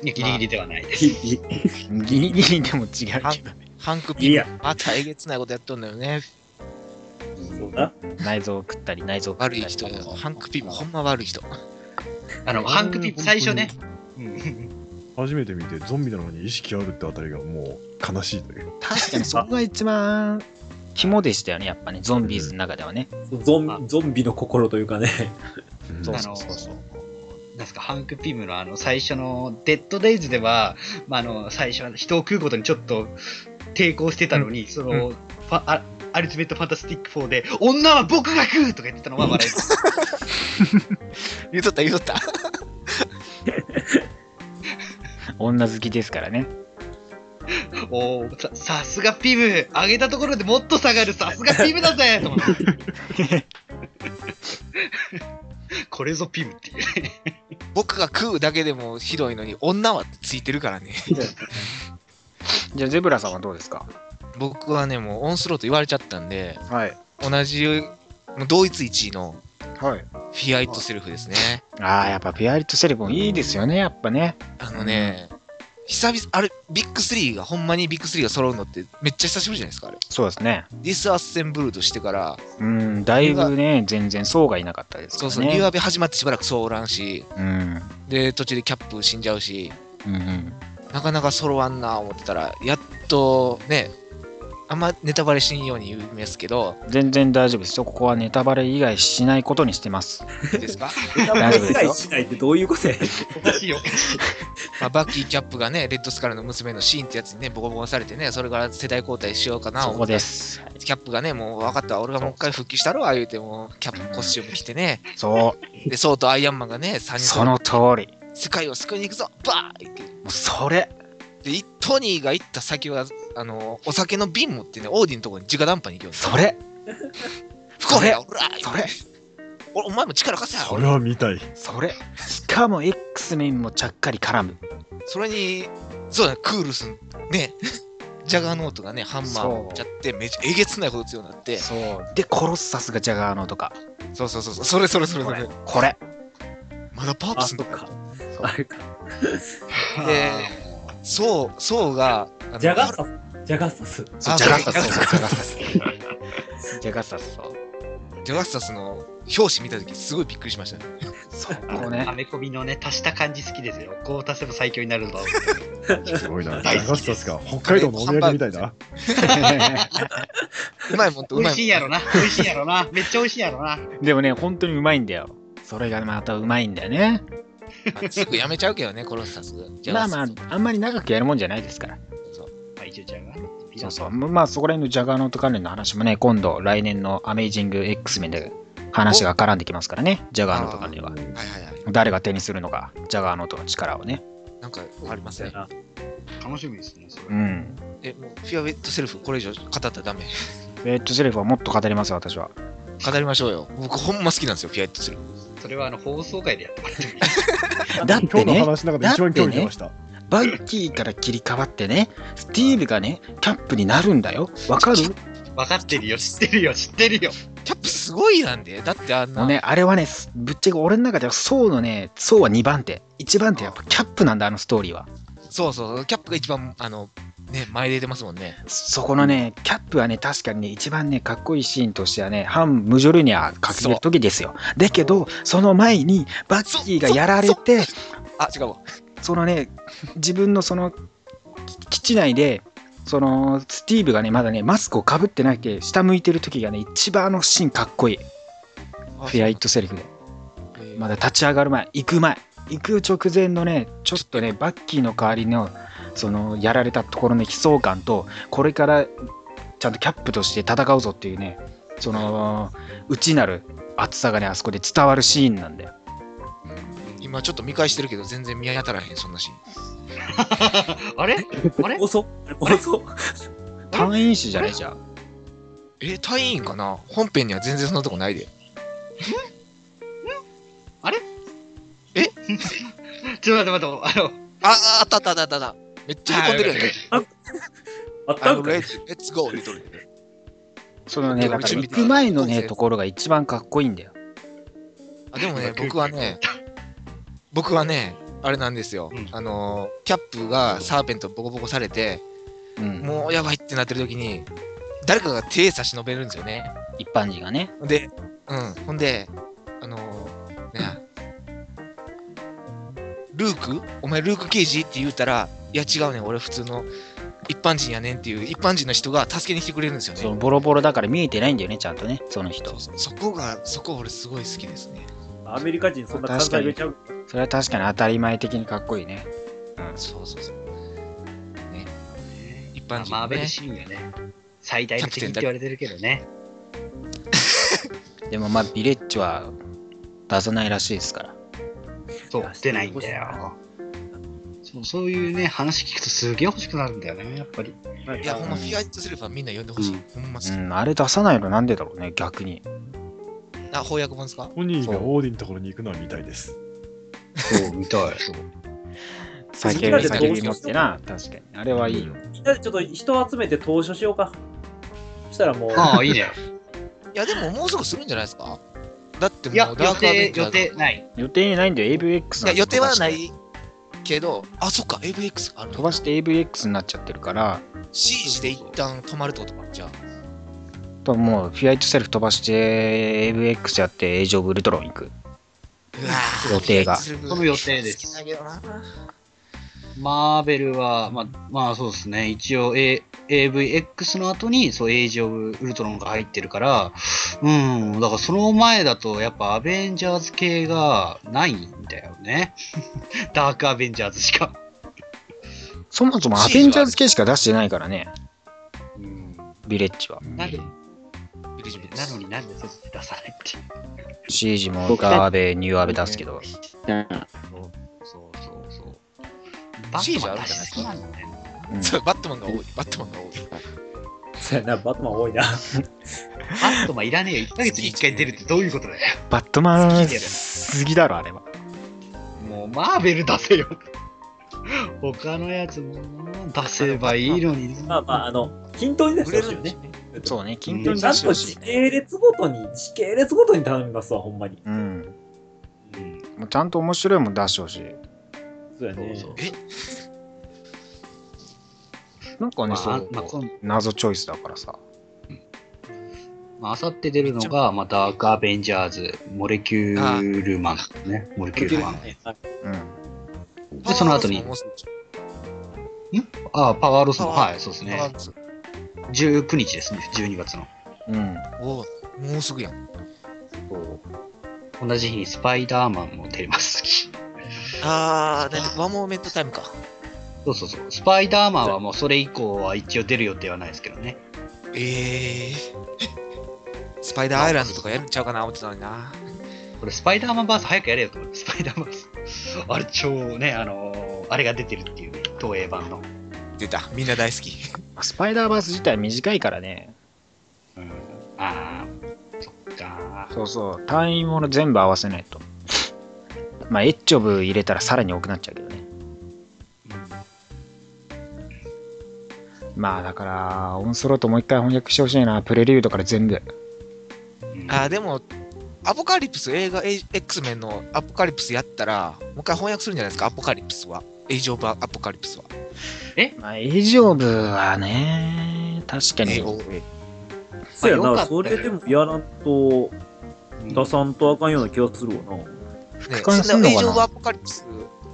いやギリギリではないです。ギリギリでも違うけどね。ハンクピーいやまたえげつないことやっとんだよね。そうだ。内臓を食ったり、内臓を食ったり。悪い人よ。ハンクピーもほんま悪い人。あの、ハンクピープ最初ね。うん初めて見てゾンビなのに意識あるってあたりがもう悲しいという。確かにそこが一番肝でしたよね、やっぱね、ゾンビーズの中ではね。ゾンゾンビの心というかね。そうそうそうそう。ですか、ハンク・ピムのあの最初のデッド・デイズでは、まあ、あの最初は人を食うことにちょっと抵抗してたのに、その、ファアアルティメット・ファンタスティック4で、女は僕が食うとか言ってたのは笑い。言うとった言うとった。女好きですからね。おーささすがピム上げたところでもっと下がるさすがピムだぜと思って これぞピムっていうね。僕が食うだけでもひどいのに、女はついてるからね。じゃあ、ゼブラさんはどうですか？僕はね、もうオンスロート言われちゃったんで、はい。同じ、もう同一1位のはい。フィアイットセルフですね。ああ、やっぱフィアーイットセルフいいですよね、やっぱね。あのね、久々、あれ、ビッグ3が、ほんまにビッグ3が揃うのってめっちゃ久しぶりじゃないですか、あれ。そうですね。ディスアッセンブルドしてから、うん、だいぶね、全然層がいなかったですからね。そうそう、リュアベ始まってしばらく騒乱し、うん。で、途中でキャップ死んじゃうし、うんうん。なかなか揃わんな思ってたら、やっとね、あんまネタバレしんように言うんですけど、全然大丈夫ですよ。ここはネタバレ以外しないことにしてます。いいですか、大丈夫ですよしないってどういうことやおかしいよ。まあ、バッキー・キャップがね、レッドスカルの娘のシーンってやつにね、ボコボコにされてね、それから世代交代しようかなそこです。キャップがね、もう分かった、俺がもう一回復帰したろ、言うても、キャップコスチューム着てね、そう。で、ソウとアイアンマンがね、3人その通り。世界を救いに行くぞ、バーンってもうそれ。で、トニーが行った先は、あの、お酒の瓶持ってね、オーディのところに直談判に行くよ。それ。不公平や、おらそれ。おお前も力貸せや、それは見たい。それ。しかも X メンもちゃっかり絡む。それに、そうだね、クールスン、ね、ジャガーノートがね、ハンマーを持っちゃって、めちゃえげつないほど強くなって、そう。で、コロッサスがジャガーのとか。そうそうそうそう、それそれそれそれ。これ。まだパープあ、スのそっか。そうあれか。で、そう、そうが、あのジャガサス。ジャガサス。そうあジャガサス。ジャガサス。ジャガサス。ジャガスタスの表紙見たとき、すごいびっくりしましたね。そこねア。メコミのね、足した感じ好きですよ。こう足せば最強になるんだ。すごいな。大好き長スタスが北海道のお土産みたいな。うまいもんとう美まい味しいんやろな。美味しいんやろな。めっちゃ美味しいんやろな。でもね、本当にうまいんだよ。それがまたうまいんだよね。すぐやめちゃうけどね、コロッサス。ジャまあまあ、あんまり長くやるもんじゃないですから。まあ、一応ちゃんが。そうそう。まあ、そこら辺のジャガーノート関連の話もね、今度、来年のアメイジング X メンで話が絡んできますからね、ジャガーノート関連は。はいはいはい。誰が手にするのか、ジャガーノートの力をね。なんかありますね。楽しみですね、それ。うん。え、もうフィアウェットセルフ、これ以上語ったらダメ？レッドセレフはもっと語りますよ、私は。語りましょうよ。僕、ほんま好きなんですよ、フィアウェットセルフ。それはあの放送会でやってもらってもいいだって今日のね、話の中で一番興味出ました。バッキーから切り替わってね、スティーブがね、キャップになるんだよ。わかる？分かってるよ、知ってるよ、知ってるよ。キャップすごいなんで。だってあんな。もうね、あれはね、ぶっちゃけ俺の中では、ソウのね、ソウは2番手。1番手はやっぱキャップなんだ、あのストーリーは。そうそう、キャップが一番、あの、ね、前で出てますもんね。そこのね、キャップはね、確かにね、一番ね、かっこいいシーンとしてはね、反ムジョルニャかける時ですよ。だけど、その前に、バッキーがやられて、あ、違うわ。そのね、自分のその、基地内で、その、スティーブがね、まだね、マスクをかぶってなくて、下向いてる時がね、一番あのシーンかっこいい。フィアイットセリフで。まだ立ち上がる前、行く前、行く直前のね、ちょっとね、バッキーの代わりの、その、やられたところの悲壮感と、これからちゃんとキャップとして戦うぞっていうね、その、内なる熱さがね、あそこで伝わるシーンなんだよ。今ちょっと見返してるけど、全然見当たらへん、そんなシーン。あれ？あれ？放送放送単位詞じゃない？じゃん。え、隊員かな？本編には全然そんなとこないで。ちょっと待って待って、あの、あ、ああったあったあったあった。めっちゃへこんでるやんね。あったんかい。あのレッツ、レッツゴー言うとるよね。そのね、だから行く前のね、ところが一番かっこいいんだよ。あでもね、僕はね、僕はね、あれなんですよ。うんあのー、キャップがサーペントボコボコされて、うん。もうやばいってなってる時に、誰かが手差し伸べるんですよね。一般人がね。で、うん、ほんで、あのー、ね、ルーク？お前ルーク刑事？って言うたら、いや違うねん、俺普通の一般人やねんっていう一般人の人が助けに来てくれるんですよね。そのボロボロだから見えてないんだよね、ちゃんとね、その人。そそこが、そこ俺すごい好きですね。アメリカ人そんな考えれちゃう？それは確かに当たり前的にかっこいいね。そうそうそう。ね。一般人のねマーベル。シーンがね、最大の敵って言われてるけどね。でもまあ、ビレッジは出さないらしいですから。そう、出ないんだよ。そうそういうね、話聞くとすげえ欲しくなるんだよね、やっぱり。いや、ほんま、フィアイットセルフはみんな読んでほしい。ほんま好き。うん、あれ出さないのなんでだろうね、逆に。あ、翻訳本ですか？ポニーがオーディのところに行くのは見たいです。そう、見たい。酒みんなで酒に持ってな、確かに。あれはいいよ。みんなでちょっと人集めて投書しようか。そしたらもう、ああ、いいね。いや、でももうすぐするんじゃないですか？だってもう、いや、予ダークアベ定、予ンジャーズ定ない。予定にないんだよ、AVX いや、予定はないけけど、あ、そっか、AVX あるの飛ばして AVX になっちゃってるから、シージで一旦止まるってことか、じゃあ。ともうフィアイトセルフ飛ばして AVX やってエイジオブウルトロン行く。予定が。そその予定です。マーベルは、まあ、まあそうです。ね、一応、A、AVX の後に、そう、エイジオブ・ウルトロンが入ってるから、うん、だからその前だと、やっぱアベンジャーズ系がないんだよね。ダークアベンジャーズしか。そもそもアベンジャーズ系しか出してないからね、うん、ビレッジは。なんで、ビリジブルなのになんでそっち出さないっていう。シージもガーベ、ニューアベ出すけど。だからそうそうそう。バシーットマン出し好きなんだよね。うんそうバットマンが多い、バットマンが多い。そうやな、バットマン多いな。バットマンいらねえよ。1ヶ月に1回出るってどういうことだよ。バットマン好きだよすぎだろ、あれは。もうマーベル出せよ。他のやつも出せばいいのにな。まあまあ、あの、均等に出し売てほしいよ。ね。そうね、均うん等にちゃんと。時系列ごとに、時系列ごとに頼みますわ、ほんまに。うん。うんもうちゃんと面白いもん出してほしい。そうやね。え？なんかね、まあそう、まあ今謎チョイスだからさ。まあさって出るのが、まあ、ダークアベンジャーズ、モレキュールマンね。モレキュールマン。うん。でその後にパワーロスももうすああ、パワーロスも、はい、そうですねぐパワー。ロス19日ですね、12月の。うん。おうもうすぐやん。同じ日にスパイダーマンも出ます。あー、なんでワンモーメントタイムか。そうそうそう。スパイダーマンはもうそれ以降は一応出る予定はないですけどね。えー。スパイダーアイランドとかやるんちゃうかな思ってたのにな。これスパイダーマンバース早くやれよと思って、スパイダーマンバース。あれ超ね、あのーあれが出てるっていうね、東映版の。出た。みんな大好き。スパイダーバース自体短いからね。うん。ああ、そっか。そうそう。単位もの全部合わせないと。まあ、エッジョブ入れたらさらに多くなっちゃうけどね。まあ、だから、オンスロートもう一回翻訳してほしいな。プレリュードから全部。うんあー、でも、アポカリプス、映画 X メンのアポカリプスやったら、もう一回翻訳するんじゃないですか、アポカリプスは。エイジオブアポカリプスは。まあ、エイジオブはね、確かに。そうやな、まあよかったよそれでもやらんと、出さんとあかんような気がするわな。ね、俯瞰すんのかなそんなエイジオブアポカリプス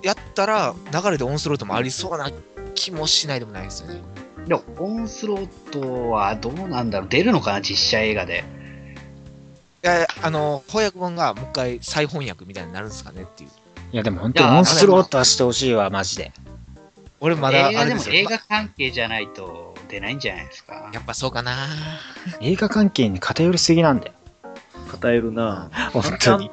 やったら、流れでオンスロートもありそうな気もしないでもないですよね。でも、オンスロートはどうなんだろう出るのかな実写映画で。いやいやあの、翻訳本がもう一回再翻訳みたいになるんですかねっていう。いや、でも本当にオンスロートはしてほしいわ、マジで。俺まだ映画でもあれですよ。映画関係じゃないと出ないんじゃないですか？やっぱそうかな。映画関係に偏りすぎなんだよ。偏るな。本当に。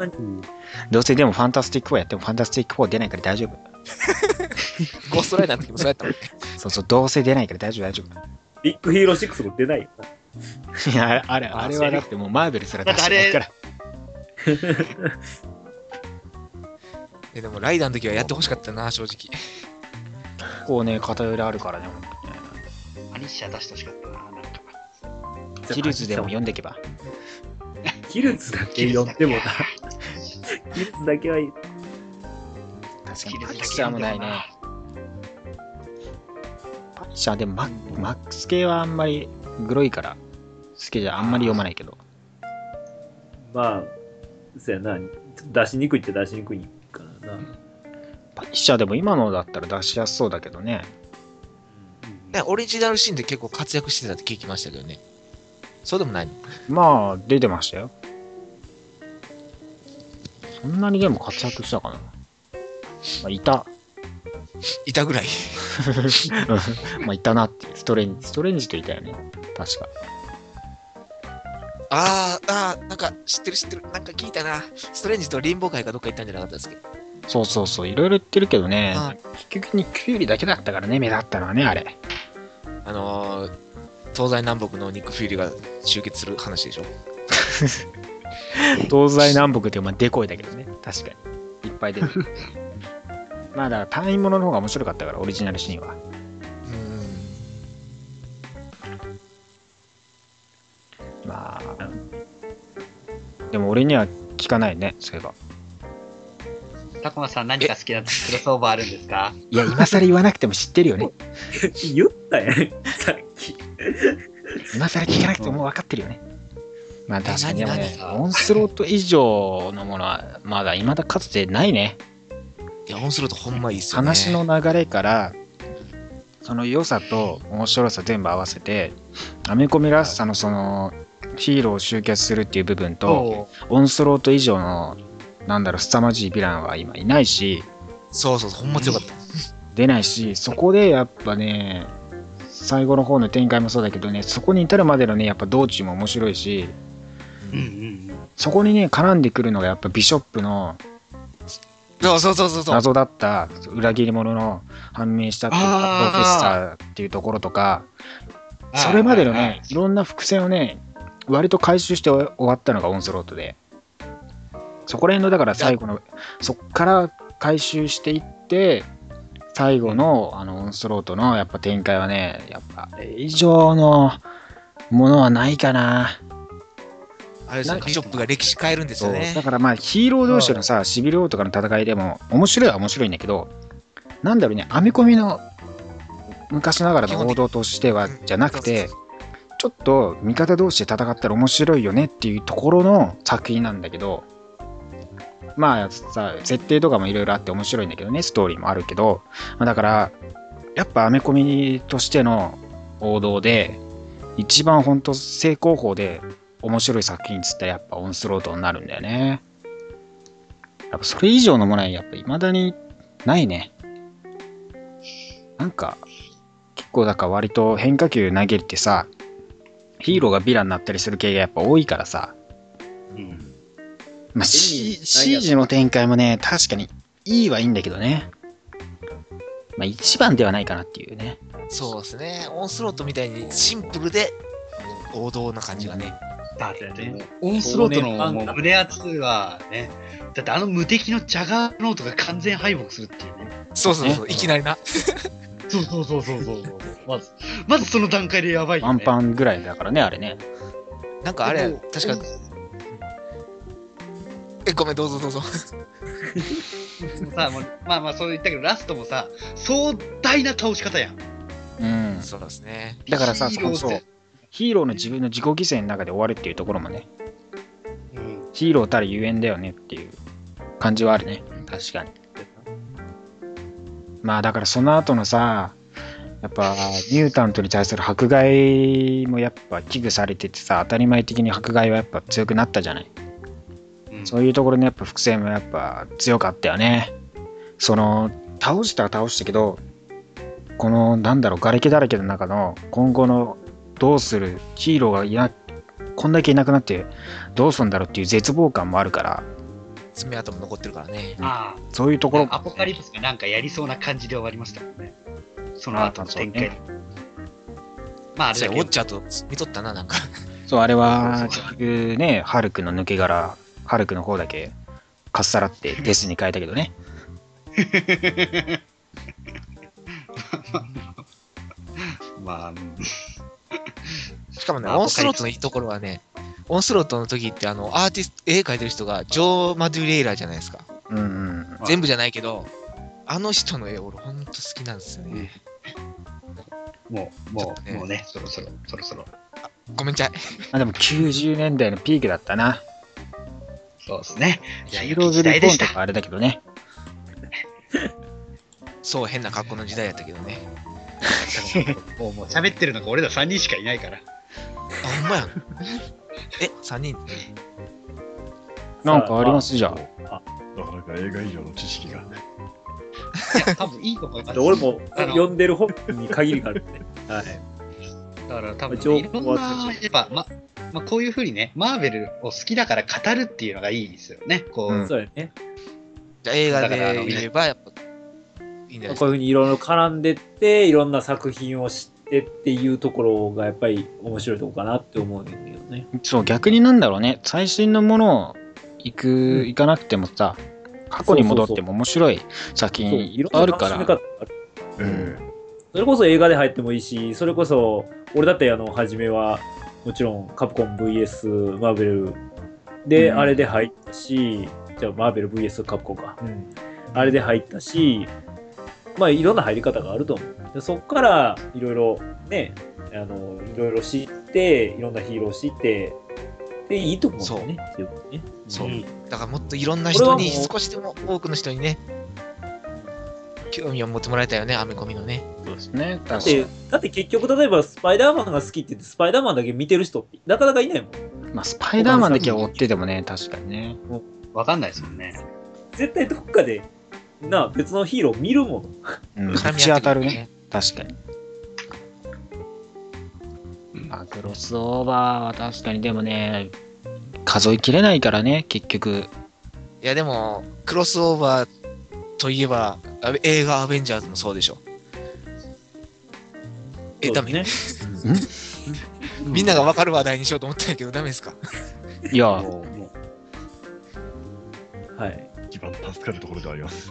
どうせでもファンタスティック4やってもファンタスティック4出ないから大丈夫。ゴーストライダーの時もそうやったもんね。そうそう、どうせ出ないから大丈夫、大丈夫。ビッグヒーロー6も出ないよな。いや、あれ、あれはだってもうマーベルすら出してないから。えでもライダーの時はやってほしかったな、正直。こうね、偏りあるからね、本当にね。パニッシャー出してほしかったな。なんかシリーズでも読んでいけば。キルズだけ読んでもな。キルズだけはいい。確かに、キルズだけパニッシャーもないね。パニッシャーでもママックス系はあんまりグロいから好きじゃあんまり読まないけど。まあ、そうやな。出しにくいって出しにくいからな。パニッシャーでも今のだったら出しやすそうだけどね。ねオリジナルシーンで結構活躍してたって聞きましたけどね。そうでもないのまあ、出てましたよ。そんなにでも活躍したかな。まあ、いた。いたぐらい。まあ、いたなっていう。ストレンジ、ストレンジといたよね。確か。あー、あー、なんか知ってる知ってる。なんか聞いたな。ストレンジとリンボ会かどっか行ったんじゃなかったですけ？ど。そうそうそう、いろいろ言ってるけどねは、結局にキュウリだけだったからね、目立ったのはね、あれ。あのー、東西南北のニック・フューリーが集結する話でしょ？東西南北ってまあデコイだけどね、確かに。いっぱい出てる。まあだから単位ものの方が面白かったから、オリジナルシーンは。うまあ、でも俺には聞かないね、そういえば。タコマさん何か好きなクロスオーバーあるんですか？いや、今更言わなくても知ってるよね。言ったやん、さっき。今更聞かなくてももう分かってるよね。まあ確かにでもね何、オンスロート以上のものはまだ未だかつてないね。いや、オンスロートほんまいいっすよね。話の流れから、その良さと面白さ全部合わせて、アメコミらしさのその、ヒーローを集結するっていう部分と、オンスロート以上の、なんだろう、凄まじいヴィランは今いないし、そうそうそう、ほんま強かった。出ないし、そこでやっぱね、最後の方の展開もそうだけどね、そこに至るまでのね、やっぱ道中も面白いし、うんうんそこにね、絡んでくるのがやっぱビショップのそうそうそうそう。謎だった裏切り者の判明したっていうプロフェッサーっていうところとか、うん。それまでのね、いろんな伏線をね、割と回収して終わったのがオンスロートで、そこら辺の、だから最後の、そっから回収していって、最後のあのオンスロートのやっぱ展開はね、やっぱあれ以上のものはないかな。あれですよなんかビショップが歴史変えるんですよねだ。からまあヒーロー同士のさ、シビル王とかの戦いでも面白いは面白いんだけど、なんだろうね、編み込みの昔ながらの王道としてはじゃなくて、ちょっと味方同士で戦ったら面白いよねっていうところの作品なんだけど、まあさ、設定とかもいろいろあって面白いんだけどね、ストーリーもあるけど、まあ、だから、やっぱアメコミとしての王道で、一番本当正攻法で面白い作品っつったらやっぱオンスロートになるんだよね。やっぱそれ以上のものはやっぱ未だにないね。なんか、結構だから割と変化球投げってさ、ヒーローがヴィランになったりする系がやっぱ多いからさ、うんまあ、シシージの展開もね、確かにいいはいいんだけどね。まあ一番ではないかなっていうね。そうですね。オンスロートみたいにシンプルで王道な感じがね。だって、オンスロートのもう胸圧はね、だってあの無敵のジャガーノートが完全敗北するっていうね。そうそうそう、いきなりな。そうそうそうそうそう。まず、まずその段階でやばいよ、ワンね。パンぐらいだからね、あれね。なんかあれ確か、え、ごめん、どうぞどうぞ。さもうまあまあそう言ったけど、ラストもさ、壮大な倒し方やん。うん。そうですね。だからさ、ヒーローそうそうぜ。ヒーローの自分の自己犠牲の中で終わるっていうところもね、うん。ヒーローたるゆえんだよねっていう感じはあるね。確かに。まあだからその後のさ、やっぱミュータントに対する迫害もやっぱ危惧されててさ、当たり前的に迫害はやっぱ強くなったじゃない。うんそういうところのやっぱ伏線もやっぱ強かったよね。その、倒したは倒したけど、このなんだろう、瓦礫だらけの中の今後のどうするヒーローがいな、こんだけいなくなってどうするんだろうっていう絶望感もあるから、爪痕も残ってるからね。あそういうところあ、アポカリプスがなんかやりそうな感じで終わりましたもんね。その後の展開。あまああれだけどウォッチャーと見とったな、なんか。そう、あれは結局ね、ハルクの抜け殻、ハルクの方だけかっさらってデスに変えたけどね。まあ、うんしかもね、まあオンスロートのいいところはね、オンスロートの時って、あの、アーティスト、絵描いてる人がジョー・マドゥレイラーじゃないですか。うんうん。はい全部じゃないけど、あの人の絵、俺、ほんと好きなんですよね。もう、もう、ねもうね、そろそろ、そろそろ。ごめんちゃい。まあでも90年代のピークだったな。そうですね。いや、ヒーローズリポ時代でした。ーンとかあれだけどね。そう、変な格好の時代やったけどね。もう、もう喋ってるのが俺ら3人しかいないから。あ、ほんまやん。え、3人？なんかありますじゃん。あなかなか映画以上の知識が。いや、多分いいと思います。俺もあの読んでる本に限りがあるんで。はい。だから多分、情報ね、いろんな、やっぱ、ま、まあ、こういうふうにね、マーベルを好きだから語るっていうのがいいですよね。こう、うんそうやね。じゃあ映画で言えば、やっぱ、いいんじゃないですか。こういうふうにいろいろ絡んでって、いろんな作品を知ってっていうところがやっぱり面白いとこかなって思うんだけどね。そう、逆になんだろうね。最新のものを行く、ん行かなくてもさ、過去に戻っても面白い作そう、品いろんあるかな楽しみ方ら。がある。えそれこそ映画で入ってもいいし、それこそ、俺だってあの、初めは、もちろんカプコン VS マーベルで、うんあれで入ったし、じゃあマーベル VS カプコンか。うん。あれで入ったし、まあいろんな入り方があると思う。でそっからいろいろね、あの、いろいろ知って、いろんなヒーロー知って、で、いいと思うんだよね。そううんだからもっといろんな人に、少しでも多くの人にね、興味を持ってもらいたいよね、アメコミのね。そうですね。確かだって、だって結局例えばスパイダーマンが好きって言って、スパイダーマンだけ見てる人ってなかなかいないもん。に。まあ、スパイダーマンだけは追っててもね、確かにね。わかんないですもんね。絶対どっかで、な、別のヒーロー見るもの。うん、絡みぶち当合ってくるたるね。。確かに。まあ、クロスオーバーは確かに、でもね、数えきれないからね、結局。いやでも、クロスオーバーといえば、あ映画アベンジャーズもそうでしょ。え、ダメ、ね。みんなが分かる話題にしようと思ったんやけど、ダメですか？いや、もうもうはい。一番助かるところではあります。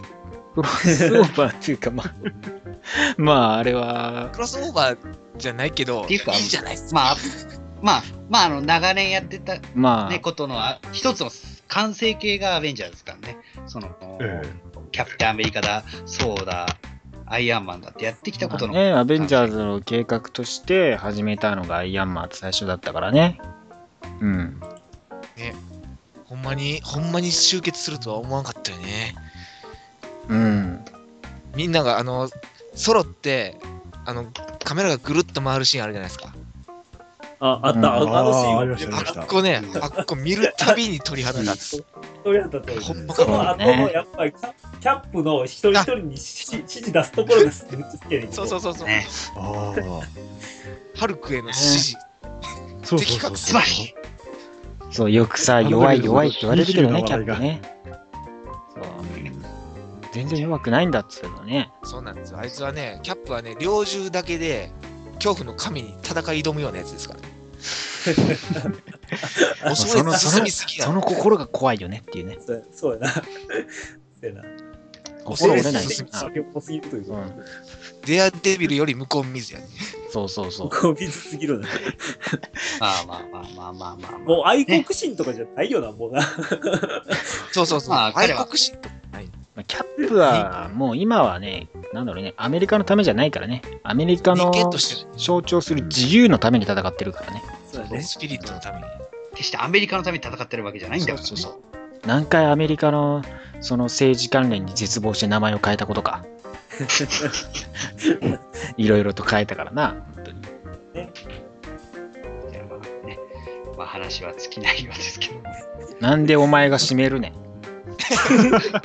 クロスオーバーっていうか、まあ、まあ、あれは、クロスオーバーじゃないけど、いいじゃないですか。まあ、まあ、まあ、あの、長年やってた、まあ、ね、ことのあ一つの完成形がアベンジャーズですからね。その、えキャプテンアメリカだ、ソーダ、アイアンマンだってやってきたことの。ね、アベンジャーズの計画として始めたのがアイアンマンって最初だったからね。うん。ほんまに、ほんまに集結するとは思わなかったよね。うん。みんなが、あの、ソロって、あの、カメラがぐるっと回るシーンあるじゃないですか。あ、あった、うんああのシーンあーありましたあっこね、あっこ見るたびに鳥肌立つ。それやったと思うほんまその後ねのやっぱりキャキャップの一人一人に指示出すところがすってるってるそうそうそうそう。ね。ああ。ハルクへの指示。そうそうそうつまり、そう、よくさ、弱い弱いって言われるけどね、キャップね。そう。全然弱くないんだっつうのね。そうなんですよ。あいつはね、キャップはね、猟銃だけで、恐怖の神に戦い挑むようなやつですからね。恐れ進みすぎやその心が怖いよねっていうね。そうやそうやな。そうやな。心折れないそしすぎるというデアデビルより向こう水やね。そうそうそう。こう水すぎるな。まあまあまあまあまあまあ、もう愛国心とかじゃないよな、もうな。そうそうそう。まあ愛国心とかない。まあキャップはもう今はね、なんだろうね、アメリカのためじゃないからね。アメリカの象徴する自由のために戦ってるからね。そうやね。スピリットのために。決してアメリカのために戦ってるわけじゃないんだから、ね。そうそうそう。何回アメリカのその政治関連に絶望して名前を変えたことか。いろいろと変えたからな。本当にじゃあまあね、まあ話は尽きないようですけど。なんでお前が締めるねん。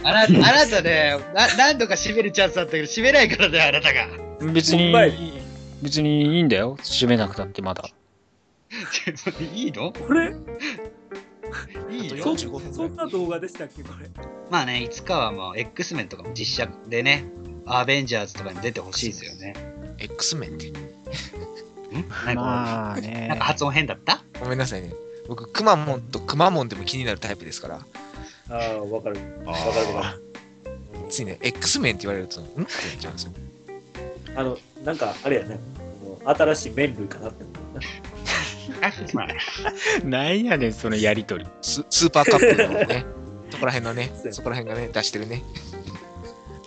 あなあなたねな、何度か締めるチャンスあったけど、締めないからね、あなたが。別に別にいいんだよ。締めなくたってまだ。いいの？これ、いいそよそ。45分ぐそらいんな動画でしたっけ、これ？まあね、いつかはもう X メンとかも実写でね、アベンジャーズとかに出てほしいですよね。X メンって。ん？なんか、まあなんねか。発音変だった？ごめんなさいね。僕、くまモンとくまモンでも気になるタイプですから、ああ、わかる。あわかるわかあ。ついね、X メンって言われると、ん？ってなっちゃうんですよ。あの、なんか、あれやね。あの新しい麺類かなって思うまあねなんやねん、そのやりとり。ススーパーカップルのね、そこら辺のね、そこら辺がね、出してるね。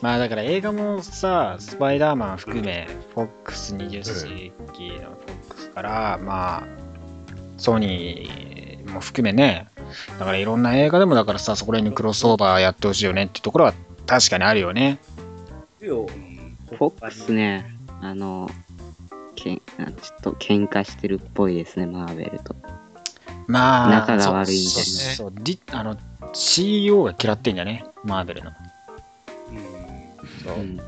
まあだから映画もさ、スパイダーマン含め、FOX20 世紀の FOX から、まあ、ソニーも含めね、だからいろんな映画でもだからさ、そこら辺にクロスオーバーやってほしいよねっていうところは確かにあるよね。よフォックスね、あの、けんあちょっと喧嘩してるっぽいですね、マーベルと。まあ、仲が悪いんそうでねそうそう、リあの、CEO が嫌ってんじゃね？マーベルの。そううん、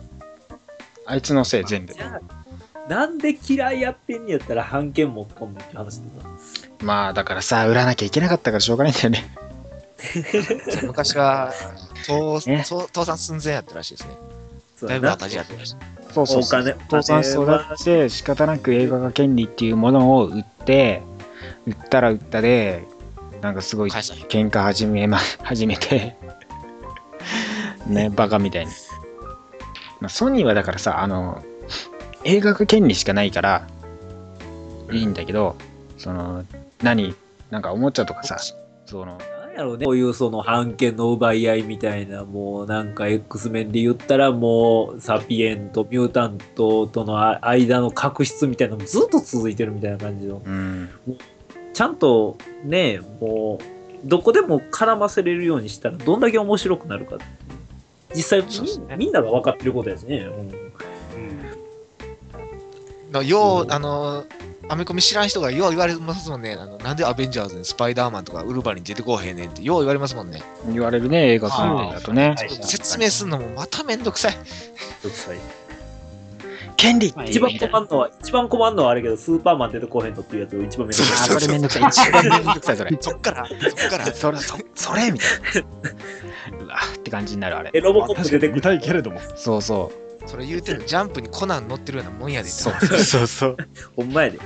あいつのせい全部じ。ゃあ、なんで嫌いやってんねやったら判権持っとんねんって話だな。まあだからさ、売らなきゃいけなかったからしょうがないんだよね。昔は、倒ね倒倒産寸前やったらしいですね。だいぶな赤字やったらしい。そうそうそう。お金倒産しそうだって仕方なく映画化権利っていうものを売って、売ったら売ったで、なんかすごい喧嘩始めま、始めて、ね、バカみたいに。まあ、ソニーはだからさ、あの、映画化権利しかないから、いいんだけど、その、何、なんかおもちゃとかさ、その、やろうね、こういうその判権の奪い合いみたいな、もうなんか X 面で言ったらもうサピエント、ミュータントとのあ間の確執みたいなのもずっと続いてるみたいな感じの。うん。ちゃんとね、もう、どこでも絡ませれるようにしたらどんだけ面白くなるか。実際ねみみんなが分かってることですね。うんのよう、あの、アメコミ知らん人がよう言われますもんね。あのなんでアベンジャーズにスパイダーマンとかウルヴァリン出てこうへんねんってよう言われますもんね。言われるね、映画関連だとね。はい説明するのもまためんどくさい。権利まあ一番困るのは、一番困るのはあれけど、スーパーマン出てこへんのっていうやつを一番目あー、それめんどくさい。一番めんどくさい、それ。そっから、そっから。それ、そそれみたいな。うわって感じになる、あれ。え、ロボコップ出てくる。たいけれども。そうそそれ言うてるのジャンプにコナン乗ってるようなもんやでう。ってそうそうそう。ほんまやで。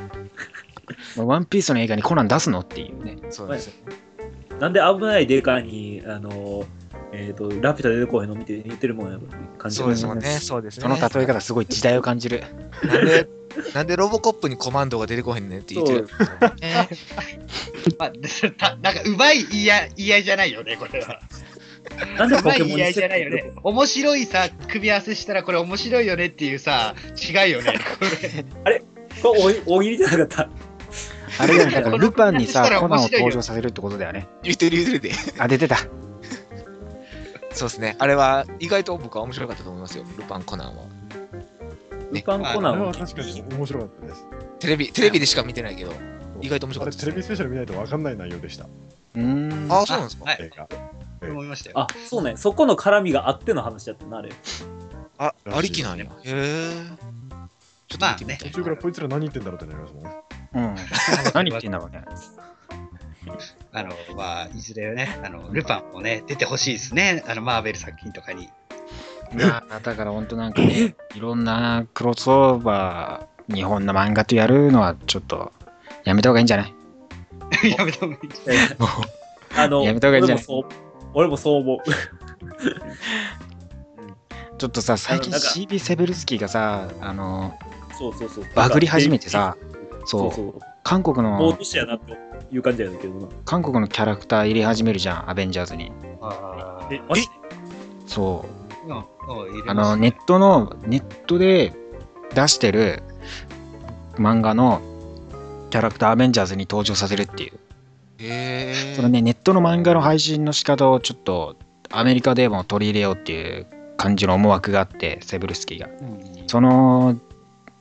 ワンピースの映画にコナン出すのっていうね。そうですよ。なんで危ないデカに、あの、えっ、と、ラピュタ出てこへんの見て言ってるもんや感じそうですもんね。そうですね。その例え方、すごい時代を感じる。なんで、なんでロボコップにコマンドが出てこへんねんって言ってる。ね まあ、なんか、うまい言い合いじゃないよね、これは。なんでポケモンに言い合いじゃないよね。面白いさ、組み合わせしたらこれ面白いよねっていうさ、違いよね。これ？これ大大喜利じゃなかった？あれだよね、だからルパンにさコナンを登場させるってことだよね。言ってる言ってるで。あ、出てた。そうですね。あれは意外と僕は面白かったと思いますよ。ルパンコナンは。ルパンコナンは確かに面白かったです。テレビ、テレビでしか見てないけど、意外と面白あれかったです、ね。テレビスペシャル見ないと分かんない内容でした。うーん。あ、そうなんですか？はい。映画。思いましたよ。あ、そうね。そこの絡みがあっての話だったな、あれ。あ、ありきなんや。へえ。ちょっと見てみたい途中からこいつら何言ってんだろうってなりますもんね。うん。何言ってんだろうね。あの、まあ、いずれね、あの、ルパンもね、出てほしいですね。あの、マーベル作品とかに。いやだから本当なんかね、いろんなクロスオーバー、日本の漫画とやるのはちょっとやめた方がいいんじゃない？やめた方がいい。もうあの、やめた方がいいんじゃない？俺もそう、俺もそう思う。ちょっとさ、最近 CB セベルスキーがさ、あの、そうそうそう。バグり始めてさ、そう、そうそう。韓国もうのとしてやなっていう感じやけどな。韓国のキャラクター入れ始めるじゃん、アベンジャーズに。あえ、そう。あ、あの、ネットの、ネットで出してる漫画のキャラクターアベンジャーズに登場させるっていう。へえ。そのね、ネットの漫画の配信の仕方をちょっとアメリカでも取り入れようっていう感じの思惑があって、セブルスキーが。その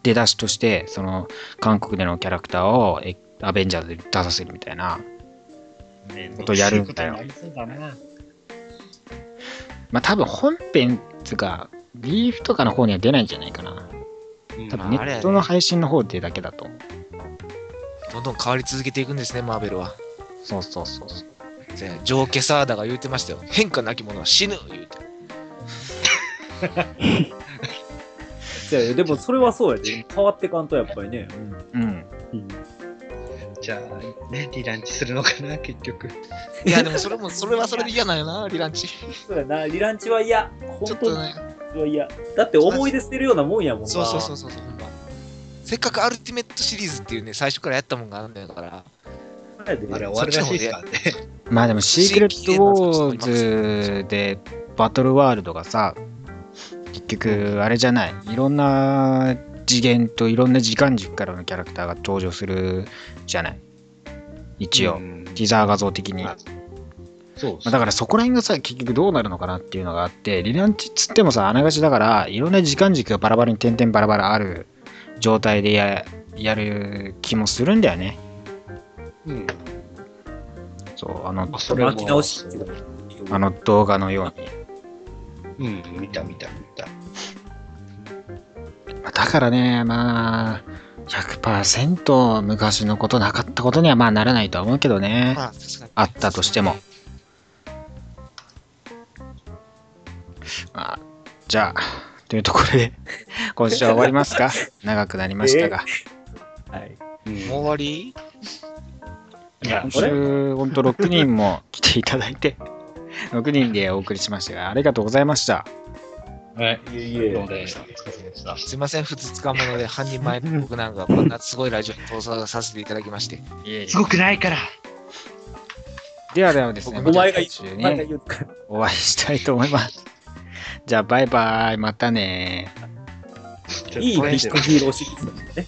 出だしとして、その韓国でのキャラクターをえアベンジャーズで出させるみたいな。ことやるんだよまあ多分本編つうか、ビーフとかの方には出ないんじゃないかな。うん多分ネットの配信の方でだけだと思う。どんどん変わり続けていくんですね、マーベルは。そうそうそうそう。でジョー・ケサーダが言ってましたよ。変化なき者は死ぬ言うて。いや でもそれはそうやで。変わってかんとやっぱりね。うん。じゃあ、ね、リランチするのかな、結局。いや、でもそれも、それはそれで嫌なんよな、リランチ。そうやな、リランチは嫌。本当にちょっとね。は嫌。だって思い出捨てるようなもんやもんな。そうそうそうそう。せっかくアルティメットシリーズっていうね、最初からやったもんがあるんだから。あれ終わるらしいですからね。まあでもシークレットウォーズでバトルワールドがさ、結局あれじゃない。いろんな次元といろんな時間軸からのキャラクターが登場するじゃない。一応、うんティザー画像的に。まあそうまあだからそこら辺がさ、結局どうなるのかなっていうのがあって、リランチっつってもさ、あながちだから、いろんな時間軸がバラバラに点々バラバラある状態でややる気もするんだよね。うん。そう、あの、あそれも巻き直しあの動画のように。うん、見た見た見た。まあだからね、まあ、100%昔のことなかったことにはまあならないとは思うけどね。まあ。あったとしても。まあ、じゃあ、というところで、今週は終わりますか？長くなりましたが。はい。もう終わり？いや今週、ほんと6人も来ていただいて、6人でお送りしましたが、ありがとうございました。はい。いえいえどうもでした。お疲れ様でした。すいません、ふつつかもので、半人前の僕なんか、こんなすごいラジオに登場させていただきまして。いえいえすごくないから。ではではですね、お前が。お会いしたいと思います。じゃあ、バイバイ。またねいいビッグヒーローシリーズだね。